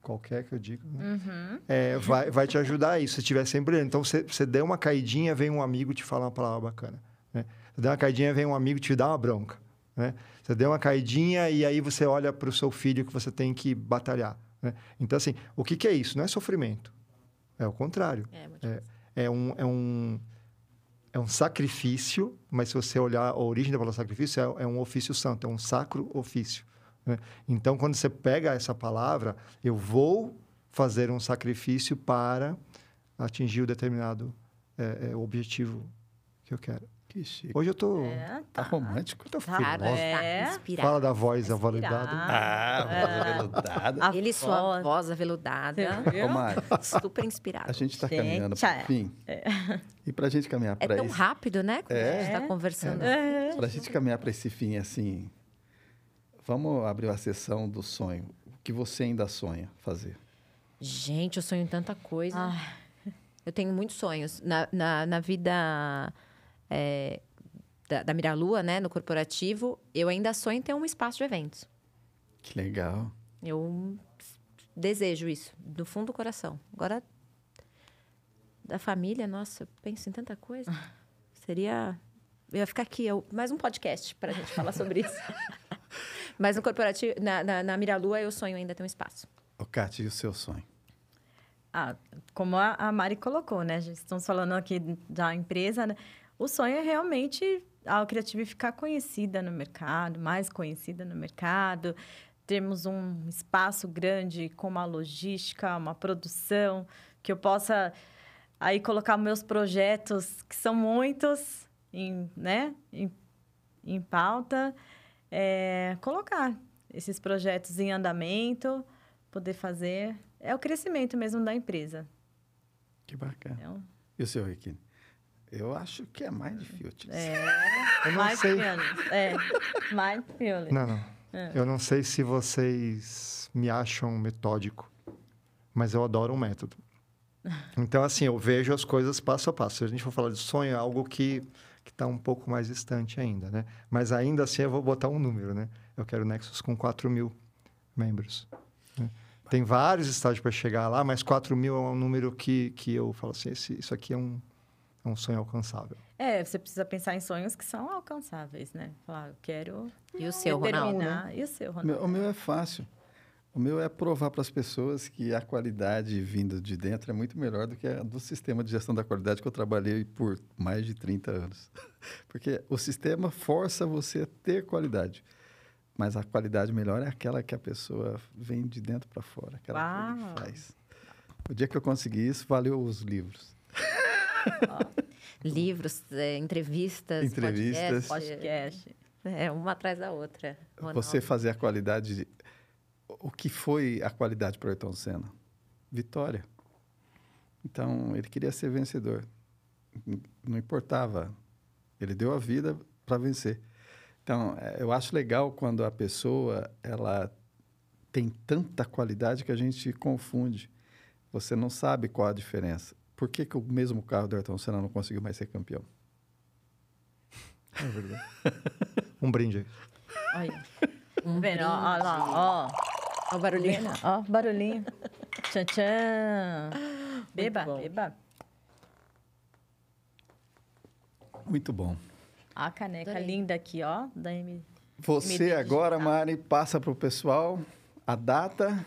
qualquer que eu digo, né? uhum. é, vai, vai te ajudar a isso, se estiver sempre. Então, você, você der uma caidinha, vem um amigo te falar uma palavra bacana. Né? Você der uma caidinha, vem um amigo te dar uma bronca. Né? Você deu uma caidinha e aí você olha para o seu filho que você tem que batalhar. Né? Então, assim, o que, que, é isso? Não é sofrimento. É o contrário. É, é, é, um, é, um, é um sacrifício, mas se você olhar a origem da palavra sacrifício, é, é um ofício santo, é um sacro ofício. Né? Então, quando você pega essa palavra, eu vou fazer um sacrifício para atingir o determinado é, é objetivo que eu quero. Que chique. Hoje eu tô. É, tá. tá romântico. Tô tá, é. inspirado. Fala da voz aveludada. Ah, voz aveludada. Ele, sua voz aveludada. Ô, Super inspirado. A gente tá caminhando para o é. fim. É. E pra gente caminhar para É tão rápido, né? Quando é. a gente tá conversando. É. Pra gente caminhar para esse fim, assim. Vamos abrir a sessão do sonho. O que você ainda sonha fazer? Gente, eu sonho em tanta coisa. Ah. Eu tenho muitos sonhos. Na, na, na vida é, da, da Miralua, né, no corporativo, eu ainda sonho em ter um espaço de eventos. Que legal. Eu desejo isso, do fundo do coração. Agora, da família, nossa, eu penso em tanta coisa. Seria. Eu ia ficar aqui, eu, mais um podcast para a gente falar sobre isso. Mas no corporativo, na, na, na Miralua, eu sonho ainda ter um espaço. Ô, Kátia, e o seu sonho? Ah, como a, a Mari colocou, né? Estamos falando aqui da empresa, né? O sonho é realmente a Criative ficar conhecida no mercado, mais conhecida no mercado, termos um espaço grande com uma logística, uma produção, que eu possa aí colocar meus projetos, que são muitos, em, né, em, em pauta, é, colocar esses projetos em andamento, poder fazer. É o crescimento mesmo da empresa. Que bacana. Então, e o seu, Riquine? Eu acho que é Fiat. É, menos. É, mais menos. Não, não. É. Eu não sei se vocês me acham metódico, mas eu adoro um método. Então, assim, eu vejo as coisas passo a passo. Se a gente for falar de sonho, é algo que está um pouco mais distante ainda, né? Mas ainda assim, eu vou botar um número, né? Eu quero Nexus com 4 mil membros. né? Tem vários estágios para chegar lá, mas 4 mil é um número que, que eu falo assim, esse, isso aqui é um, é um sonho alcançável. É, você precisa pensar em sonhos que são alcançáveis, né? Falar, eu quero E o seu, Ronaldo? E o seu, Ronaldo? meu, o meu é fácil. O meu é provar para as pessoas que a qualidade vinda de dentro é muito melhor do que a do sistema de gestão da qualidade que eu trabalhei por mais de 30 anos. Porque o sistema força você a ter qualidade. Mas a qualidade melhor é aquela que a pessoa vem de dentro para fora, aquela que Uau. ele faz. O dia que eu consegui isso, valeu os livros. Livros, é, entrevistas, Entrevistas. podcast. Podcast. É, uma atrás da outra. Ronaldo. Você fazer a qualidade. de- O que foi a qualidade para o Ayrton Senna? Vitória. Então, ele queria ser vencedor. Não importava. Ele deu a vida para vencer. Então, eh, eu acho legal quando a pessoa ela tem tanta qualidade que a gente confunde. Você não sabe qual a diferença. Por que, que o mesmo carro do Ayrton Senna não conseguiu mais ser campeão? É verdade. um brinde aí. Olha. Um Vendo? Ó, ó lá, ó. Ó o barulhinho. Vendo? Ó, barulhinho. Tchan, tchan. Beba, bom. beba. Muito bom. A caneca Adorei. linda aqui, ó, da M. Você MD agora. Mari, passa para o pessoal a data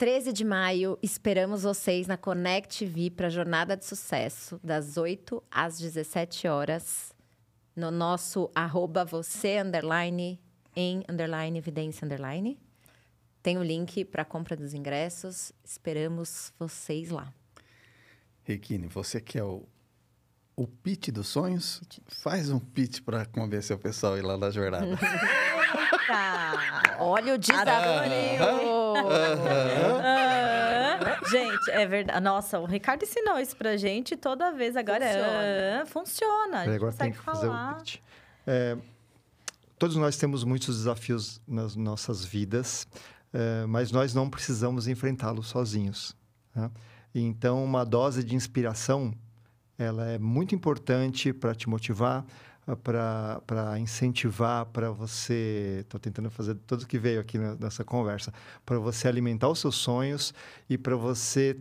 13 de maio, esperamos vocês na Connect TV para Jornada de Sucesso, das 8 às 17 horas, no nosso arroba você, underline, em, underline, evidência, underline. Tem o link para compra dos ingressos. Esperamos vocês lá. Riquine, você que é o, o pitch dos sonhos, faz um pitch para convencer o pessoal a ir lá na jornada. Tá. Olha o desafio! Ah, gente, é verdade. Nossa, o Ricardo ensinou isso pra gente toda vez. Agora Funciona. funciona. funciona. A E gente agora tem consegue que fazer falar. o pitch. É, todos nós temos muitos desafios nas nossas vidas, é, mas nós não precisamos enfrentá-los sozinhos. né? Então, uma dose de inspiração, ela é muito importante para te motivar, para incentivar, para você... Estou tentando fazer tudo que veio aqui nessa conversa. Para você alimentar os seus sonhos e para você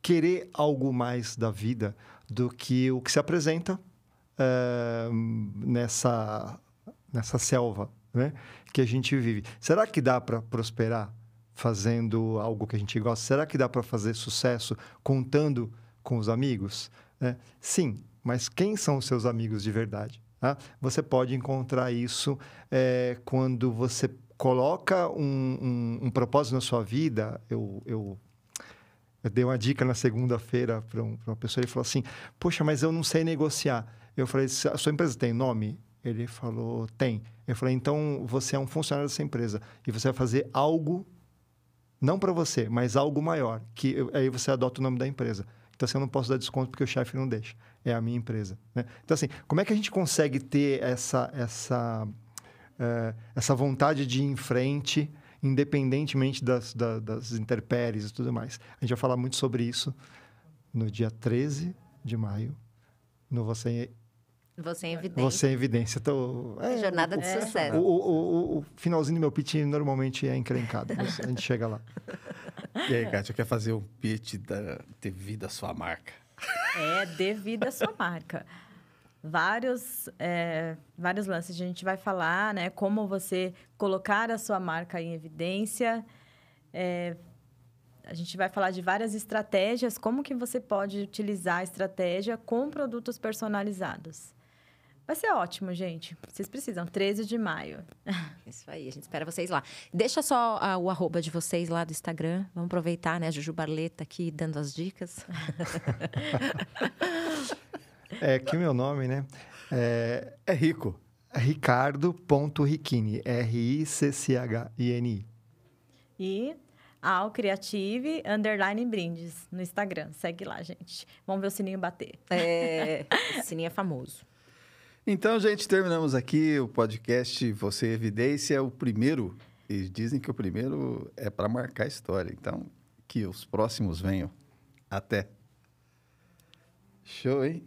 querer algo mais da vida do que o que se apresenta eh, nessa, nessa selva né, que a gente vive. Será que dá para prosperar fazendo algo que a gente gosta? Será que dá para fazer sucesso contando com os amigos? né? Sim, mas quem são os seus amigos de verdade? Tá? Você pode encontrar isso eh, quando você coloca um, um- um propósito na sua vida. Eu, eu eu dei uma dica na segunda-feira para um, uma pessoa. Ele falou assim: Poxa, mas eu não sei negociar. Eu falei: "Se A sua empresa tem nome? Ele falou: Tem. Eu falei: Então você é um funcionário dessa empresa e você vai fazer algo, não para você, mas algo maior. Que aí você adota o nome da empresa. Então assim, eu não posso dar desconto porque o chefe não deixa. É a minha empresa. né? Então, assim, como é que a gente consegue ter essa, essa, eh, essa vontade de ir em frente, independentemente das, da- das intempéries e tudo mais. A gente vai falar muito sobre isso no dia 13 de maio, no Você, Você em evidência. Você em Evidência. Tô, é, Jornada de o, sucesso. o, o, o- o finalzinho do meu pitch normalmente é encrencado, a gente chega lá. e aí, Kátia, quer fazer um pitch da, devido à sua marca? É devido à sua marca. Vários, é, vários lances. A gente vai falar, né? Como você colocar a sua marca em evidência. É, a gente vai falar de várias estratégias, como que você pode utilizar a estratégia com produtos personalizados. Vai ser ótimo, gente. Vocês precisam. 13 de maio. Isso aí, a gente espera vocês lá. Deixa só ah, o arroba de vocês lá do Instagram. Vamos aproveitar, né? A Juju Barleta aqui dando as dicas. É que o meu nome, né? É É rico. ricardo.riccini, R-I-C-C-H-I-N-I. E ao Creative Underline Brindes no Instagram. Segue lá, gente. Vamos ver o sininho bater. É, o sininho é famoso. Então, gente, terminamos aqui o podcast Você Evidência, o primeiro. E dizem que o primeiro é para marcar a história. Então, que os próximos venham. Até. Show, hein?